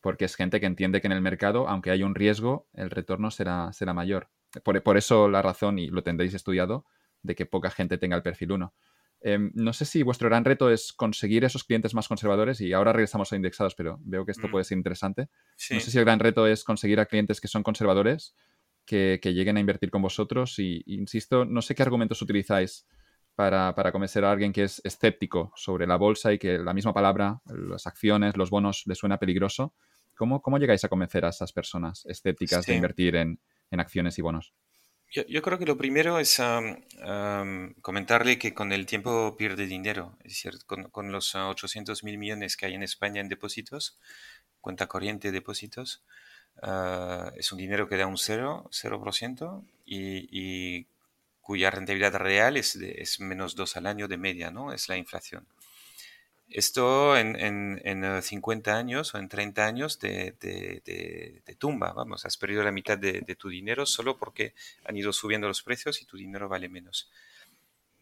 porque es gente que entiende que en el mercado, aunque haya un riesgo, el retorno será, será mayor. Por, por eso la razón, y lo tendréis estudiado, de que poca gente tenga el perfil 1. Em, no sé si vuestro gran reto es conseguir esos clientes más conservadores y ahora regresamos a indexados, pero veo que esto mm. puede ser interesante. No sé si el gran reto es conseguir a clientes que son conservadores, que, lleguen a invertir con vosotros y, insisto, no sé qué argumentos utilizáis para, convencer a alguien que es escéptico sobre la bolsa y que la misma palabra, las acciones, los bonos, le suena peligroso. ¿Cómo, cómo llegáis a convencer a esas personas escépticas de invertir en acciones y bonos? Yo, creo que lo primero es comentarle que con el tiempo pierde dinero. Es decir, con, los 800 mil millones que hay en España en depósitos, cuenta corriente de depósitos, ah, es un dinero que da un 0, 0% y, y cuya rentabilidad real es, es menos 2 al año de media, ¿no? Es la inflación. Esto en, en, 50 eh, años o en 30 años de, tumba, vamos, has perdido la mitad de, tu dinero solo porque han ido subiendo los precios y tu dinero vale menos.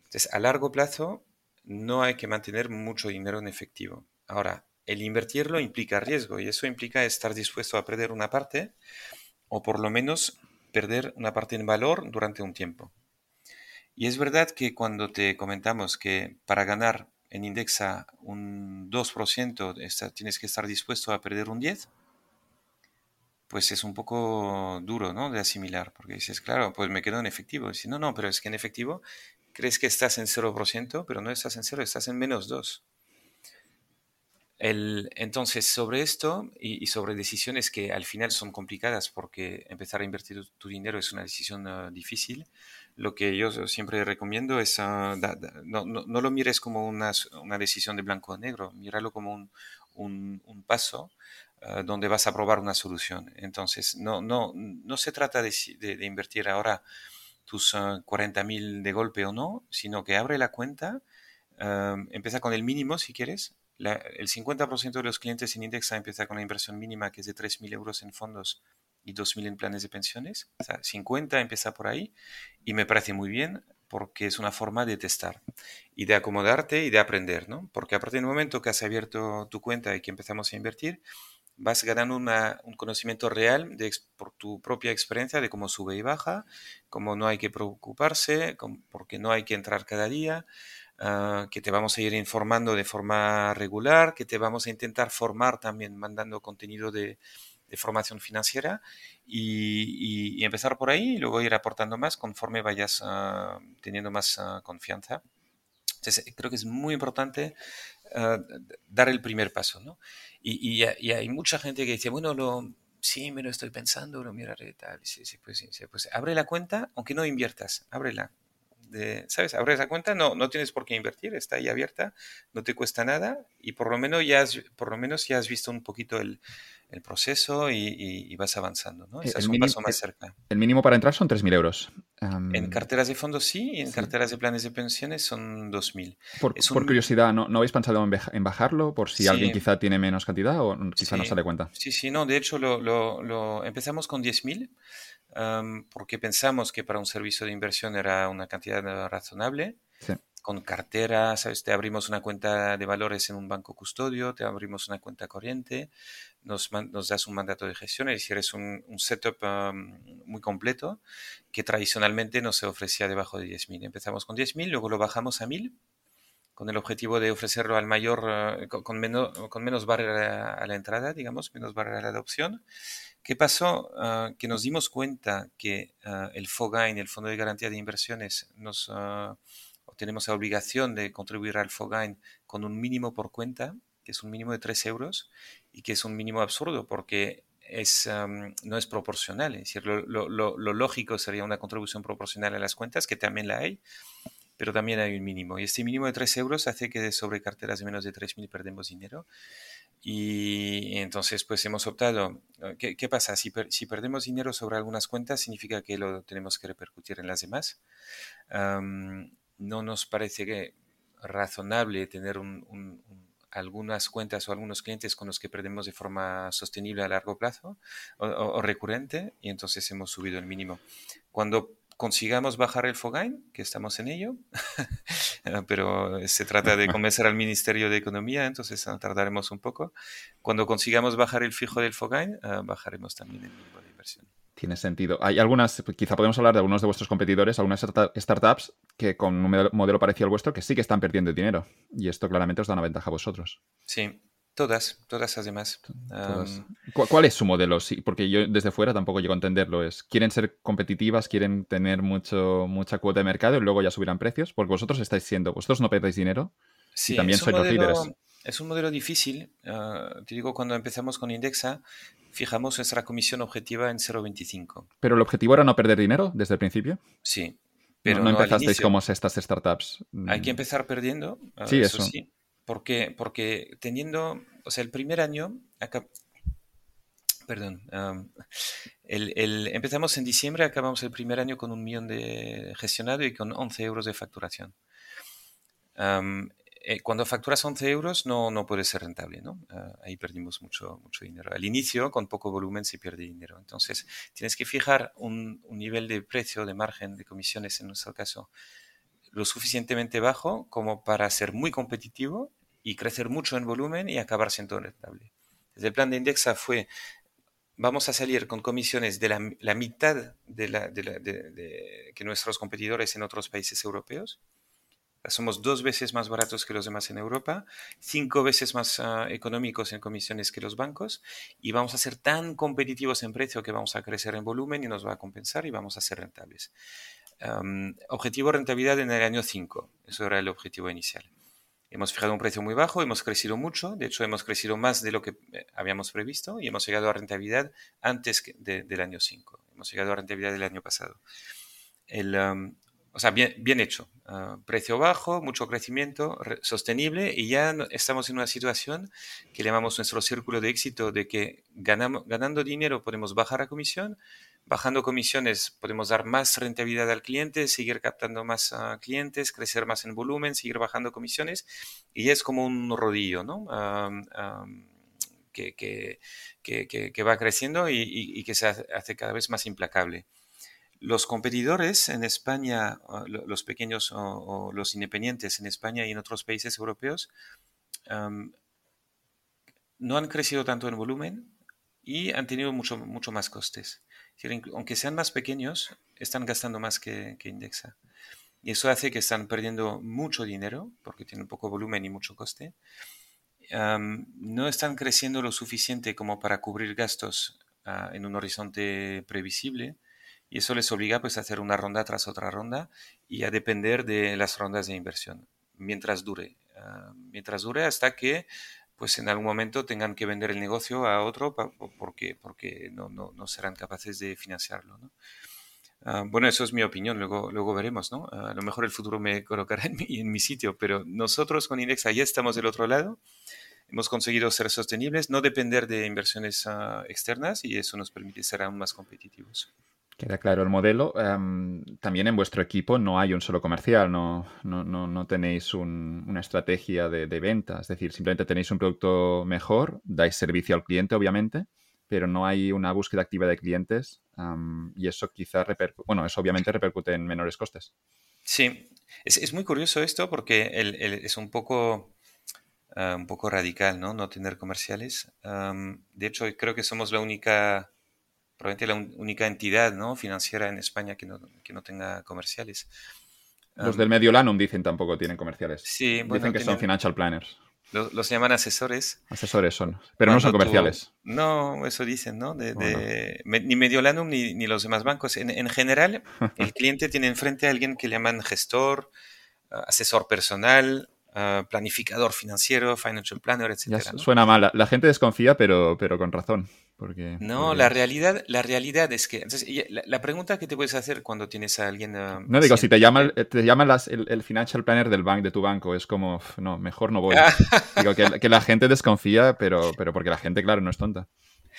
Entonces, a largo plazo no hay que mantener mucho dinero en efectivo. Ahora, el invertirlo implica riesgo y eso implica estar dispuesto a perder una parte o por lo menos perder una parte en valor durante un tiempo. Y es verdad que cuando te comentamos que para ganar en Indexa un 2%, tienes que estar dispuesto a perder un 10%, pues es un poco duro ¿no? de asimilar, porque dices, claro, pues me quedo en efectivo. Y no, no, pero es que en efectivo crees que estás en 0%, pero no estás en 0, estás en menos 2. El, entonces, sobre esto y, sobre decisiones que al final son complicadas porque empezar a invertir tu, dinero es una decisión ah, difícil, lo que yo siempre recomiendo es, ah, no, no, lo mires como una, una, decisión de blanco o negro, míralo como un, un, paso ah, donde vas a probar una solución. Entonces, no, no, no se trata de, invertir ahora tus 40 mil de golpe o no, sino que abre la cuenta, empieza con el mínimo si quieres, el 50% de los clientes en Indexa empieza con una inversión mínima que es de 3.000 euros en fondos y 2.000 en planes de pensiones. O sea, 50 empieza por ahí y me parece muy bien porque es una forma de testar y de acomodarte y de aprender, ¿no? Porque a partir del momento que has abierto tu cuenta y que empezamos a invertir, vas ganando un conocimiento real de, por tu propia experiencia de cómo sube y baja, cómo no hay que preocuparse, porque no hay que entrar cada día, Ah, que te vamos a ir informando de forma regular, que te vamos a intentar formar también mandando contenido de, formación financiera y, empezar por ahí y luego ir aportando más conforme vayas ah, teniendo más ah, confianza. Entonces, creo que es muy importante dar el primer paso, ¿no? Y, hay mucha gente que dice, bueno, lo, sí, me lo estoy pensando, lo miraré tal, sí, sí, pues, sí, pues abre la cuenta, aunque no inviertas, ábrela, ¿sabes? Abres la cuenta, no, no tienes por qué invertir, está ahí abierta, no te cuesta nada y por lo menos ya has, por lo menos ya has visto un poquito el, el proceso y, vas avanzando, ¿no? es un paso más cerca. El mínimo para entrar son 3.000 euros. en carteras de fondos sí, y en carteras de planes de pensiones son 2.000. Por, por curiosidad, ¿no, ¿no habéis pensado en, bajarlo por si alguien quizá tiene menos cantidad o quizá no se cuenta? Sí, sí, no, de hecho lo, lo, lo empezamos con 10.000 porque pensamos que para un servicio de inversión era una cantidad razonable. Con cartera, ¿sabes? Te abrimos una cuenta de valores en un banco custodio, te abrimos una cuenta corriente, nos, das un mandato de gestión, es decir, es un, setup muy completo que tradicionalmente no se ofrecía debajo de 10.000. Empezamos con 10.000, luego lo bajamos a 1.000 con el objetivo de ofrecerlo al mayor, eh, con, menos, con menos barrera a la entrada, digamos, menos barrera a la adopción. ¿Qué pasó? Ah, que nos dimos cuenta que uh, el FOGAIN, el Fondo de Garantía de Inversiones, nos uh, tenemos la obligación de contribuir al FOGAIN con un mínimo por cuenta, que es un mínimo de 3 euros, y que es un mínimo absurdo porque es, no es proporcional. Es decir, lo, lo, lo, lógico sería una contribución proporcional a las cuentas, que también la hay, pero también hay un mínimo. Y este mínimo de 3 euros hace que sobre carteras de menos de 3.000 perdemos dinero. Y entonces, pues hemos optado. ¿Qué, qué pasa? Si, si, perdemos dinero sobre algunas cuentas, significa que lo tenemos que repercutir en las demás. No nos parece razonable tener algunas cuentas o algunos clientes con los que perdemos de forma sostenible a largo plazo o, recurrente y entonces hemos subido el mínimo. Cuando consigamos bajar el Fogain, que estamos en ello, pero se trata de convencer al Ministerio de Economía, entonces tardaremos un poco. Cuando consigamos bajar el fijo del Fogain, bajaremos también el mínimo de inversión. Tiene sentido. Hay algunas, quizá podemos hablar de algunos de vuestros competidores, algunas startups que con un modelo parecido al vuestro que sí que están perdiendo dinero. Y esto claramente os da una ventaja a vosotros. Sí, todas, todas además. ¿Cuál es su modelo? Sí, porque yo desde fuera tampoco llego a entenderlo. Es, ¿Quieren ser competitivas? ¿Quieren tener mucho, mucha cuota de mercado y luego ya subirán precios? Porque vosotros estáis siendo, vosotros no perdéis dinero sí, y también sois los líderes. Es un modelo difícil. Ah, te digo, cuando empezamos con Indexa, fijamos nuestra comisión objetiva en 0,25. ¿Pero el objetivo era no perder dinero desde el principio? Sí. Pero no, empezasteis como estas startups. Hay que empezar perdiendo. Ah, sí, eso. Sí. Porque, porque teniendo, o sea, el primer año, acá, perdón, el, empezamos en diciembre, acabamos el primer año con un millón de gestionado y con 11 euros de facturación. Eh, cuando facturas 11 euros no, no puede ser rentable, ¿no? Ah, ahí perdimos mucho, mucho dinero. Al inicio, con poco volumen, se pierde dinero. Entonces, tienes que fijar un, nivel de precio, de margen, de comisiones, en nuestro caso, lo suficientemente bajo como para ser muy competitivo y crecer mucho en volumen y acabar siendo rentable. Desde el plan de Indexa fue, vamos a salir con comisiones de la, mitad de, que nuestros competidores en otros países europeos somos dos veces más baratos que los demás en Europa, cinco veces más ah, económicos en comisiones que los bancos y vamos a ser tan competitivos en precio que vamos a crecer en volumen y nos va a compensar y vamos a ser rentables. objetivo rentabilidad en el año 5, eso era el objetivo inicial. Hemos fijado un precio muy bajo, hemos crecido mucho, de hecho hemos crecido más de lo que eh, habíamos previsto y hemos llegado a rentabilidad antes del año 5, hemos llegado a rentabilidad del año pasado. El, o sea, bien, bien hecho. Ah, precio bajo, mucho crecimiento, sostenible y ya estamos en una situación que llamamos nuestro círculo de éxito de que ganamos, ganando dinero podemos bajar la comisión, bajando comisiones podemos dar más rentabilidad al cliente, seguir captando más ah, clientes, crecer más en volumen, seguir bajando comisiones y es como un rodillo, ¿no? que, que, que, que, va creciendo y que se hace cada vez más implacable. Los competidores en España, los pequeños o, los independientes en España y en otros países europeos, no han crecido tanto en volumen y han tenido mucho, mucho más costes. Aunque sean más pequeños, están gastando más que, Indexa. Y eso hace que están perdiendo mucho dinero porque tienen poco volumen y mucho coste. no están creciendo lo suficiente como para cubrir gastos ah, en un horizonte previsible y eso les obliga pues a hacer una ronda tras otra ronda y a depender de las rondas de inversión mientras dure. Ah, mientras dure hasta que pues en algún momento tengan que vender el negocio a otro porque, porque no, no, no serán capaces de financiarlo. ¿no? Ah, bueno, eso es mi opinión, luego, luego veremos, ¿no? a lo mejor el futuro me colocará en mi, en mi sitio, pero nosotros con Indexa ya estamos del otro lado, hemos conseguido ser sostenibles, no depender de inversiones ah, externas y eso nos permite ser aún más competitivos. Queda claro el modelo. Em, también en vuestro equipo no hay un solo comercial, no, no, no, tenéis una estrategia de, venta, es decir, simplemente tenéis un producto mejor, dais servicio al cliente, obviamente, pero no hay una búsqueda activa de clientes em, y eso repercute, bueno, eso obviamente repercute en menores costes. Sí, es, es muy curioso esto porque es un poco, eh, un poco radical, ¿no? No tener comerciales. Em, de hecho, creo que somos la única probablemente la única entidad ¿no? financiera en España que no, que no tenga comerciales. Los del Mediolanum dicen tampoco tienen comerciales. Sí, dicen que son financial planners. Los, llaman asesores. Asesores son, pero no son comerciales. no, eso dicen, ¿no? De, ni Mediolanum ni, ni, los demás bancos. En, en general, el cliente tiene enfrente a alguien que le llaman gestor, asesor personal, Ah, planificador financiero, financial planner, etc. Suena mal. La, gente desconfía, pero, pero con razón. Porque, no, la realidad, la realidad es que la, pregunta que te puedes hacer cuando tienes a alguien. Ah, no digo, si te llama, te llama el, financial planner del bank de tu banco, es como, no, mejor no voy. digo que, que, la gente desconfía, pero, pero porque la gente, claro, no es tonta.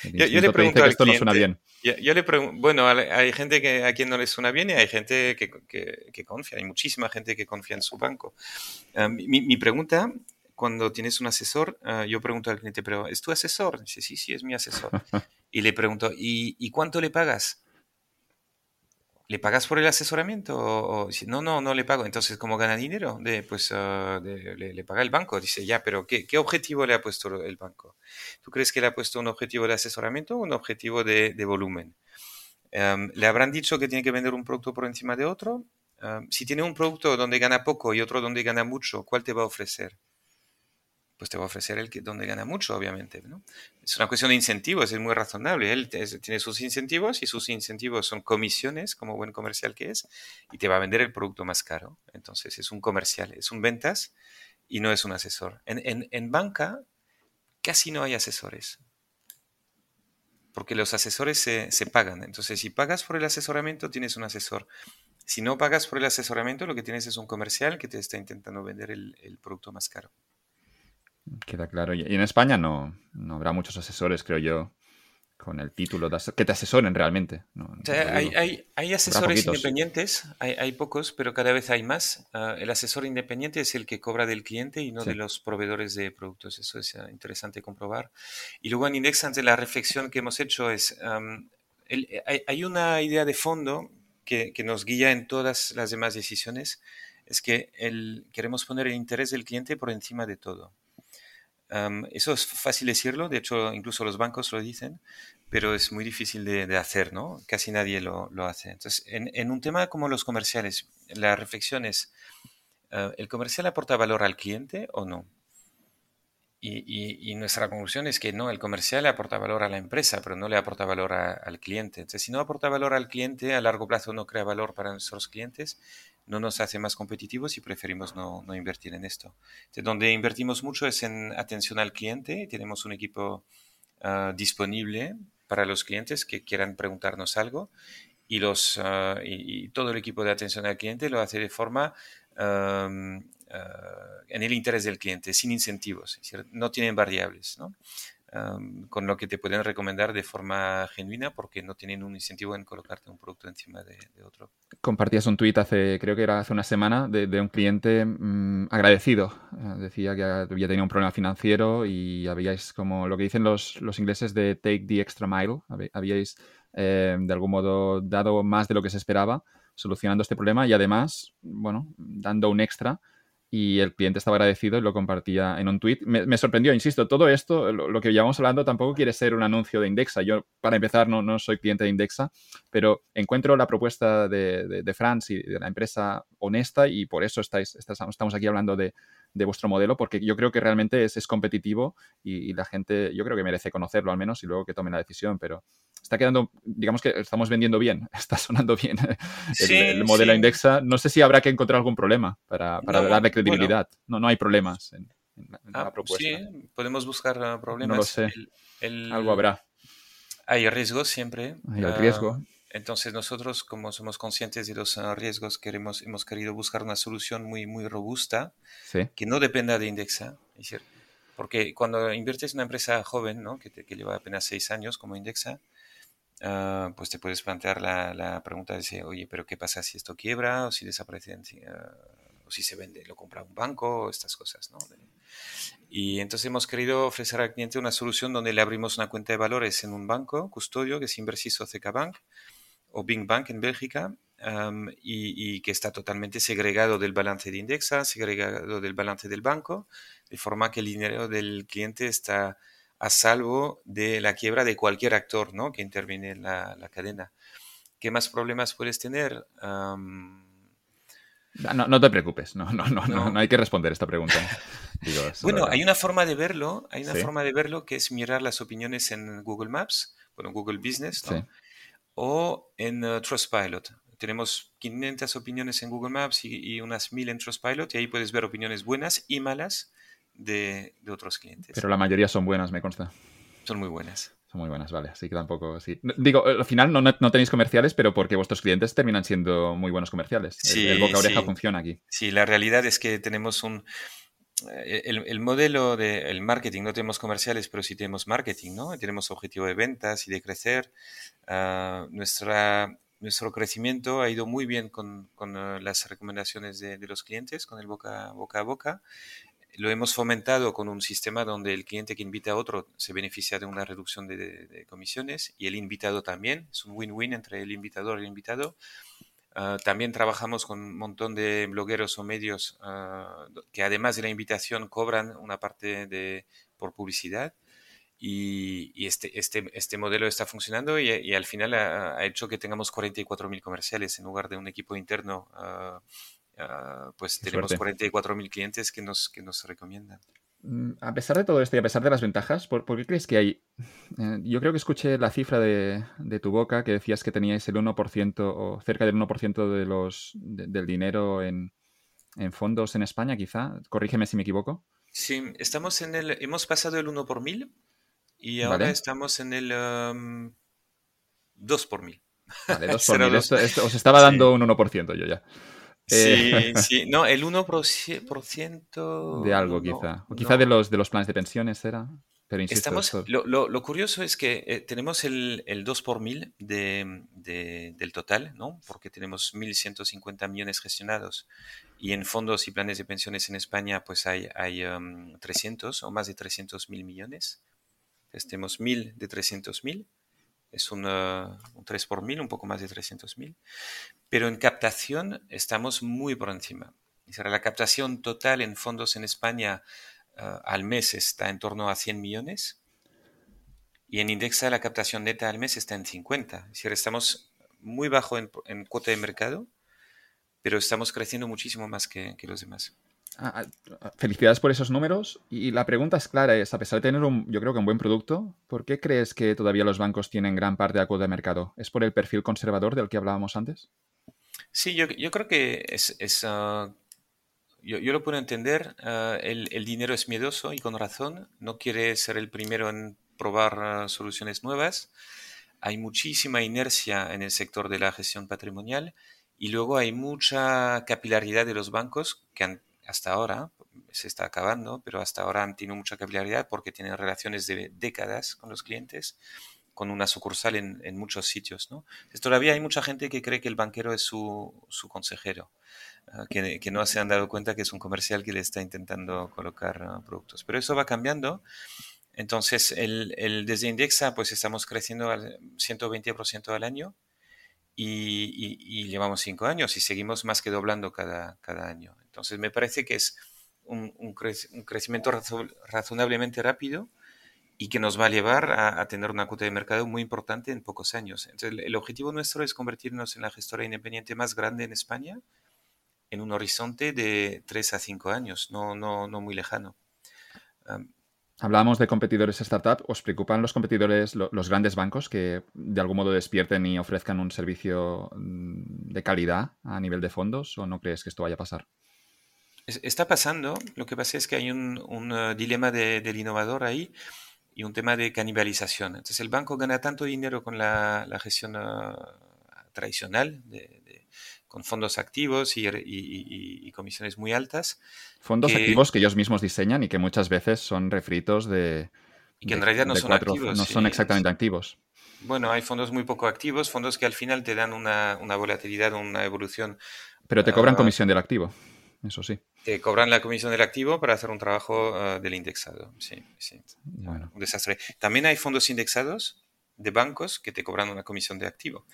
Yo, le pregunto que esto no suena bien. Yo, le bueno, hay gente que, a quien no le suena bien y hay gente que, que, confía, hay muchísima gente que confía en su banco. Ah, mi, mi, pregunta, cuando tienes un asesor, ah, yo pregunto al cliente, pero ¿es tu asesor? Dice, sí, sí, es mi asesor. y le pregunto, ¿y, ¿y cuánto le pagas? ¿Le pagas por el asesoramiento? O, no, no, no le pago. Entonces, ¿cómo gana dinero? Pues ah, le, paga el banco. Dice, ya, pero ¿qué, ¿qué, objetivo le ha puesto el banco? ¿Tú crees que le ha puesto un objetivo de asesoramiento o un objetivo de, de volumen? Em, ¿Le habrán dicho que tiene que vender un producto por encima de otro? Em, si tiene un producto donde gana poco y otro donde gana mucho, ¿cuál te va a ofrecer? Pues te va a ofrecer el que donde gana mucho, obviamente. ¿no? Es una cuestión de incentivos, es muy razonable. Él tiene sus incentivos y sus incentivos son comisiones, como buen comercial que es, y te va a vender el producto más caro. Entonces es un comercial, es un ventas y no es un asesor. En, en banca casi no hay asesores, porque los asesores se, se, pagan. Entonces si pagas por el asesoramiento, tienes un asesor. Si no pagas por el asesoramiento, lo que tienes es un comercial que te está intentando vender el producto más caro. Queda claro. Y en España no, no habrá muchos asesores, creo yo, con el título que te asesoren realmente. hay, hay, asesores independientes, hay, hay, pocos, pero cada vez hay más. Ah, el asesor independiente es el que cobra del cliente y no de los proveedores de productos. Eso es ah, interesante comprobar. Y luego en Indexante la reflexión que hemos hecho es, hay, una idea de fondo que, que, nos guía en todas las demás decisiones, es que el, queremos poner el interés del cliente por encima de todo eso es fácil decirlo, de hecho incluso los bancos lo dicen, pero es muy difícil de, hacer, ¿no? Casi nadie lo, hace. Entonces, en, un tema como los comerciales, la reflexión es, ah, ¿el comercial aporta valor al cliente o no? Y, nuestra conclusión es que no, el comercial aporta valor a la empresa, pero no le aporta valor al cliente. Entonces, si no aporta valor al cliente, a largo plazo no crea valor para nuestros clientes, no nos hace más competitivos y preferimos no, invertir en esto. donde invertimos mucho es en atención al cliente. Tenemos un equipo ah, disponible para los clientes que quieran preguntarnos algo ah, y, todo el equipo de atención al cliente lo hace de forma ah, en el interés del cliente, sin incentivos, no tienen variables. ¿no? Con lo que te pueden recomendar de forma genuina porque no tienen un incentivo en colocarte un producto encima de, otro. Compartías un tuit hace, creo que era hace una semana, de, un cliente mm, agradecido. Eh, decía que había tenido un problema financiero y habíais, como lo que dicen los, los ingleses, de take the extra mile. Habíais, eh, de algún modo, dado más de lo que se esperaba solucionando este problema y además, bueno, dando un extra y el cliente estaba agradecido y lo compartía en un tweet. Me, sorprendió, insisto, todo esto, lo, que llevamos hablando, tampoco quiere ser un anuncio de Indexa. Yo, para empezar, no, no soy cliente de Indexa, pero encuentro la propuesta de, de, de y de la empresa honesta y por eso estáis, estamos aquí hablando de, de vuestro modelo, porque yo creo que realmente es, es competitivo y, la gente, yo creo que merece conocerlo al menos y luego que tomen la decisión, pero está quedando, digamos que estamos vendiendo bien, está sonando bien el, modelo Indexa. No sé si habrá que encontrar algún problema para, para darle credibilidad. no, no hay problemas en, la, ah, propuesta. Sí, podemos buscar problemas. No lo sé. Algo habrá. Hay riesgos siempre. Hay riesgo. Ah, entonces nosotros, como somos conscientes de los ah, riesgos, queremos, hemos querido buscar una solución muy, muy robusta que no dependa de Indexa. Porque cuando inviertes en una empresa joven, ¿no? que, que lleva apenas seis años como Indexa, ah, pues te puedes plantear la, la, pregunta de, decir, oye, pero ¿qué pasa si esto quiebra o si desaparece, uh, o si se vende, lo compra un banco, o estas cosas, ¿no? Y entonces hemos querido ofrecer al cliente una solución donde le abrimos una cuenta de valores en un banco, custodio, que es Inversiso CK Bank, o Bing Bank en Bélgica y, que está totalmente segregado del balance de Indexa, segregado del balance del banco, de forma que el dinero del cliente está a salvo de la quiebra de cualquier actor ¿no? que interviene en la, cadena. ¿Qué más problemas puedes tener? no, te preocupes, no, no, no, no, hay que responder esta pregunta. bueno, hay una forma de verlo, hay una forma de verlo que es mirar las opiniones en Google Maps, bueno, Google Business, ¿no? O en uh, Trustpilot. Tenemos 500 opiniones en Google Maps y, unas 1000 en Trustpilot y ahí puedes ver opiniones buenas y malas de, otros clientes. Pero la mayoría son buenas, me consta. Son muy buenas. Son muy buenas, vale. Así que tampoco. Sí. Digo, al final no, no, tenéis comerciales, pero porque vuestros clientes terminan siendo muy buenos comerciales. el, boca oreja funciona aquí. Sí, la realidad es que tenemos un eh, el, modelo del marketing, no tenemos comerciales, pero sí tenemos marketing, ¿no? Tenemos objetivo de ventas y de crecer. Ah, nuestra, nuestro crecimiento ha ido muy bien con, con eh, las recomendaciones de, los clientes, con el boca, boca a boca. Lo hemos fomentado con un sistema donde el cliente que invita a otro se beneficia de una reducción de, de comisiones y el invitado también. Es un win-win entre el invitador y el invitado. Ah, también trabajamos con un montón de blogueros o medios ah, que además de la invitación cobran una parte de, por publicidad. Y, este, este, este modelo está funcionando y, al final ha, hecho que tengamos 44.000 comerciales en lugar de un equipo interno. Ah, pues tenemos 44.000 clientes que nos, que nos recomiendan. Mm, a pesar de todo esto y a pesar de las ventajas, ¿por, qué crees que hay? Eh, yo creo que escuché la cifra de, tu boca que decías que teníais el 1% o cerca del 1% de los, del dinero en, fondos en España, quizá. Corrígeme si me equivoco. Sí, estamos en el, hemos pasado el 1 por mil y ahora estamos en el 2 um, por mil. Vale, 2 por mil. os estaba dando un 1% yo ya. Sí, eh, sí, no, el 1% de algo quizá. O quizá de, los, de los planes de pensiones era. Pero insisto, Estamos, lo, lo, curioso es que eh, tenemos el, el, 2 por mil de, del total, ¿no? Porque tenemos 1.150 millones gestionados y en fondos y planes de pensiones en España pues hay, hay 300 um, o más de 300 mil millones. Entonces tenemos 1.000 de 300 mil es un, un 3 por mil, un poco más de 300 mil. Pero en captación estamos muy por encima. La captación total en fondos en España eh, al mes está en torno a 100 millones y en Indexa la captación neta al mes está en 50. Es decir, estamos muy bajo en, cuota de mercado, pero estamos creciendo muchísimo más que los demás. Ah, ah, felicidades por esos números. Y la pregunta es clara, es, a pesar de tener un, yo creo un buen producto, ¿por qué crees que todavía los bancos tienen gran parte de la cuota de mercado? ¿Es por el perfil conservador del que hablábamos antes? Sí, yo, creo que es... Ah, yo, lo puedo entender. el, el, dinero es miedoso y con razón. No quiere ser el primero en probar soluciones nuevas. Hay muchísima inercia en el sector de la gestión patrimonial y luego hay mucha capilaridad de los bancos que han hasta ahora, se está acabando, pero hasta ahora han tenido mucha capilaridad porque tienen relaciones de décadas con los clientes, con una sucursal en, muchos sitios. ¿no? todavía hay mucha gente que cree que el banquero es su, consejero, ah, que, no se han dado cuenta que es un comercial que le está intentando colocar ah, productos. Pero eso va cambiando. Entonces, el, desde Indexa, pues estamos creciendo al 120% al año y, llevamos cinco años y seguimos más que doblando cada, cada año. Entonces me parece que es un, un, crecimiento razonablemente rápido y que nos va a llevar a, tener una cuota de mercado muy importante en pocos años. Entonces el, objetivo nuestro es convertirnos en la gestora independiente más grande en España en un horizonte de tres a cinco años, no, no, no muy lejano. Hablábamos de competidores startup. ¿Os preocupan los competidores, los grandes bancos, que de algún modo despierten y ofrezcan un servicio mm, de calidad a nivel de fondos? ¿O no crees que esto vaya a pasar? Está pasando. Lo que pasa es que hay un, uh, dilema del innovador ahí y un tema de canibalización. Entonces el banco gana tanto dinero con la, gestión uh, tradicional de, con fondos activos y, comisiones muy altas. Fondos activos que ellos mismos diseñan y que muchas veces son refritos de... Y que en realidad no son activos. No son exactamente activos. Bueno, hay fondos muy poco activos, fondos que al final te dan una, volatilidad, una evolución. Pero te cobran ah, comisión del activo, eso sí. Te cobran la comisión del activo para hacer un trabajo ah, del indexado. Sí, sí. Un desastre. También hay fondos indexados de bancos que te cobran una comisión de activo.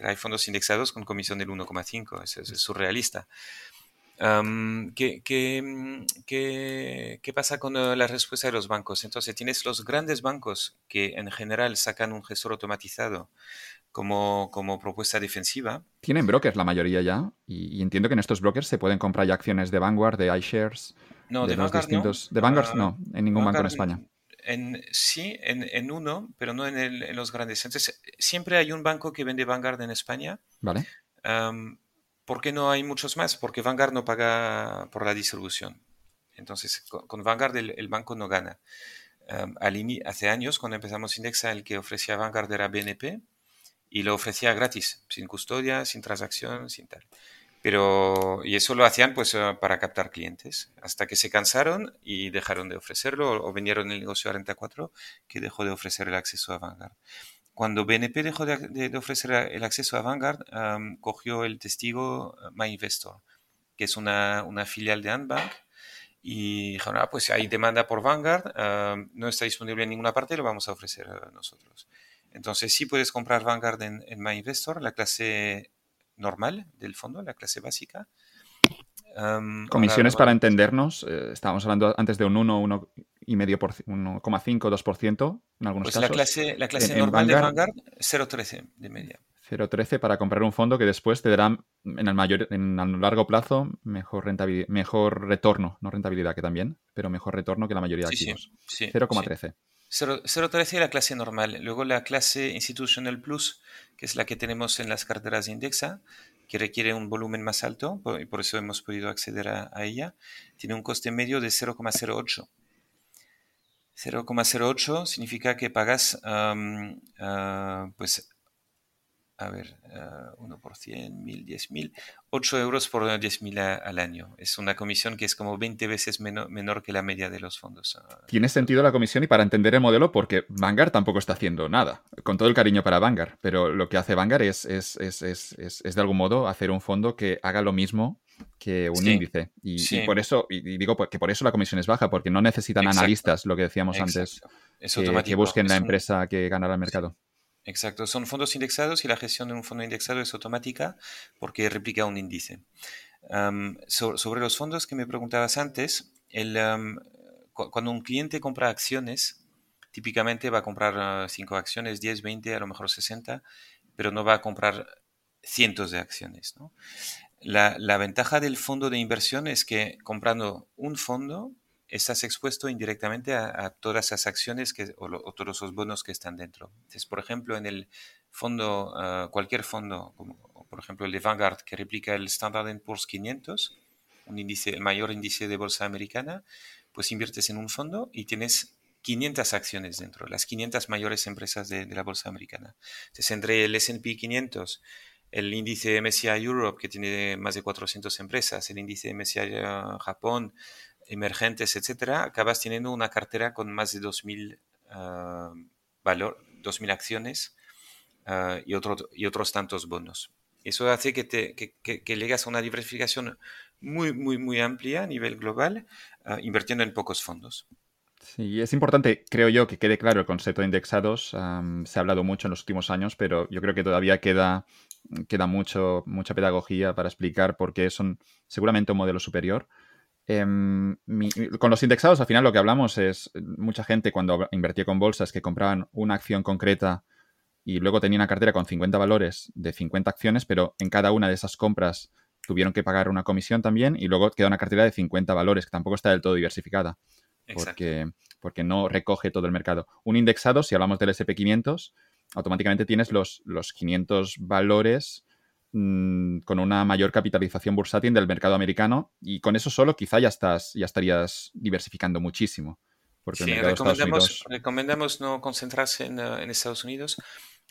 Hay fondos indexados con comisión del 1,5, eso es, surrealista. ¿qué, qué, pasa con eh, la respuesta de los bancos? Entonces, tienes los grandes bancos que en general sacan un gestor automatizado como, como propuesta defensiva. Tienen brokers la mayoría ya, y, entiendo que en estos brokers se pueden comprar ya acciones de Vanguard, de iShares. No, de, Vanguard distintos... De Vanguard no, en ningún banco en España sí, en, uno, pero no en, los grandes. Entonces, siempre hay un banco que vende Vanguard en España. Vale. ¿Por qué no hay muchos más? Porque Vanguard no paga por la distribución. Entonces, con, Vanguard el, banco no gana. hace años, cuando empezamos Indexa, el que ofrecía Vanguard era BNP y lo ofrecía gratis, sin custodia, sin transacción, sin tal. Pero, y eso lo hacían pues eh, para captar clientes, hasta que se cansaron y dejaron de ofrecerlo o, vinieron el negocio a Renta 4 que dejó de ofrecer el acceso a Vanguard. Cuando BNP dejó de, ofrecer el acceso a Vanguard, cogió el testigo eh, MyInvestor, que es una, una filial de Antbank, y dijeron, ah, pues hay demanda por Vanguard, no está disponible en ninguna parte, lo vamos a ofrecer nosotros. Entonces sí puedes comprar Vanguard en, en MyInvestor, la clase normal del fondo, la clase básica. Comisiones para entendernos, eh, estábamos hablando antes de un 1, 1,5%, 1,5, 2% en algunos pues casos. La clase, la clase normal de Vanguard, 0,13 de media. 0,13 para comprar un fondo que después te dará en el mayor, en el largo plazo mejor rentabilidad, mejor retorno, no rentabilidad que también, pero mejor retorno que la mayoría de activos. 0,13. 0,13 la clase normal. Luego la clase Institutional Plus, que es la que tenemos en las carteras de Indexa, que requiere un volumen más alto, y por eso hemos podido acceder a, ella, tiene un coste medio de 0,08. 0,08 significa que pagas ah, pues a ver, uh, 1 por 100, 1000, 10.000, 8 euros por 10.000 al año. Es una comisión que es como 20 veces menor, que la media de los fondos. Ah. Tiene sentido la comisión y para entender el modelo, porque Vanguard tampoco está haciendo nada, con todo el cariño para Vanguard, pero lo que hace Vanguard es, es, es, es de algún modo hacer un fondo que haga lo mismo que un índice. Y, por eso, y digo que por eso la comisión es baja, porque no necesitan analistas, lo que decíamos antes, que, que, busquen la empresa que ganará el mercado. Exacto, son fondos indexados y la gestión de un fondo indexado es automática porque replica un índice. sobre los fondos que me preguntabas antes, cuando un cliente compra acciones, típicamente va a comprar 5 acciones, 10, 20, a lo mejor 60, pero no va a comprar cientos de acciones. La, la, ventaja del fondo de inversión es que comprando un fondo estás expuesto indirectamente a, todas esas acciones que, o, todos esos bonos que están dentro. Entonces, por ejemplo, en el fondo, ah, cualquier fondo, como por ejemplo el de Vanguard, que replica el Standard Poor's 500, un índice, el mayor índice de bolsa americana, pues inviertes en un fondo y tienes 500 acciones dentro, las 500 mayores empresas de, la bolsa americana. Entonces, entre el S&P 500, el índice MSCI Europe, que tiene más de 400 empresas, el índice MSCI ah, Japón, emergentes, etcétera, acabas teniendo una cartera con más de 2.000 uh, valor, 2.000 acciones ah, y, otro, y otros tantos bonos. Eso hace que, te, que, que, llegas a una diversificación muy, muy, muy amplia a nivel global, ah, invirtiendo en pocos fondos. Sí, es importante, creo yo, que quede claro el concepto de indexados. se ha hablado mucho en los últimos años, pero yo creo que todavía queda, queda mucho, mucha pedagogía para explicar por qué son seguramente un modelo superior. Em, con los indexados, al final lo que hablamos es mucha gente cuando invertía con bolsas que compraban una acción concreta y luego tenía una cartera con 50 valores de 50 acciones, pero en cada una de esas compras tuvieron que pagar una comisión también y luego queda una cartera de 50 valores que tampoco está del todo diversificada porque, porque no recoge todo el mercado. Un indexado, si hablamos del SP500, automáticamente tienes los, los 500 valores Mm, con una mayor capitalización bursátil del mercado americano y con eso solo quizá ya, estás, ya estarías diversificando muchísimo. Porque sí, recomendamos, recomendamos, no concentrarse en, uh, en Estados Unidos.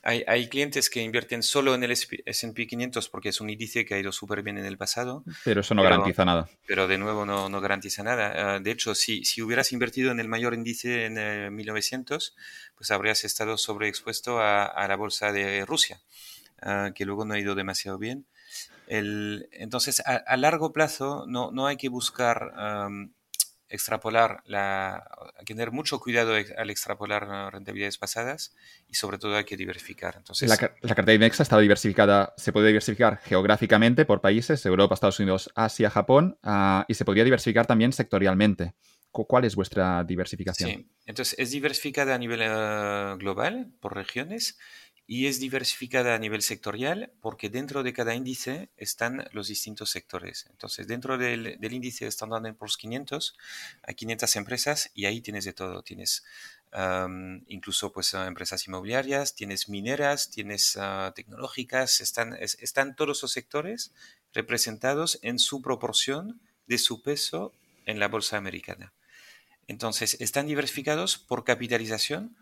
Hay, hay, clientes que invierten solo en el S&P 500 porque es un índice que ha ido súper bien en el pasado. Pero eso no garantiza nada. Pero de nuevo no, no garantiza nada. Uh, de hecho, si, si, hubieras invertido en el mayor índice en 1900, eh, pues habrías estado sobreexpuesto a, a la bolsa de Rusia. Ah, que luego no ha ido demasiado bien. El, entonces, a, largo plazo no, no, hay que buscar extrapolar, la, hay que tener mucho cuidado al extrapolar rentabilidades pasadas y sobre todo hay que diversificar. Entonces, la, la cartera IMEX está diversificada, se puede diversificar geográficamente por países, Europa, Estados Unidos, Asia, Japón, ah, y se podría diversificar también sectorialmente. ¿Cuál es vuestra diversificación? Sí, entonces es diversificada a nivel ah, global, por regiones, y es diversificada a nivel sectorial porque dentro de cada índice están los distintos sectores. Entonces, dentro del, índice de Standard Poor's 500 hay 500 empresas y ahí tienes de todo. Tienes incluso pues empresas inmobiliarias, tienes mineras, tienes ah, tecnológicas, están, están todos los sectores representados en su proporción de su peso en la bolsa americana. Entonces, están diversificados por capitalización,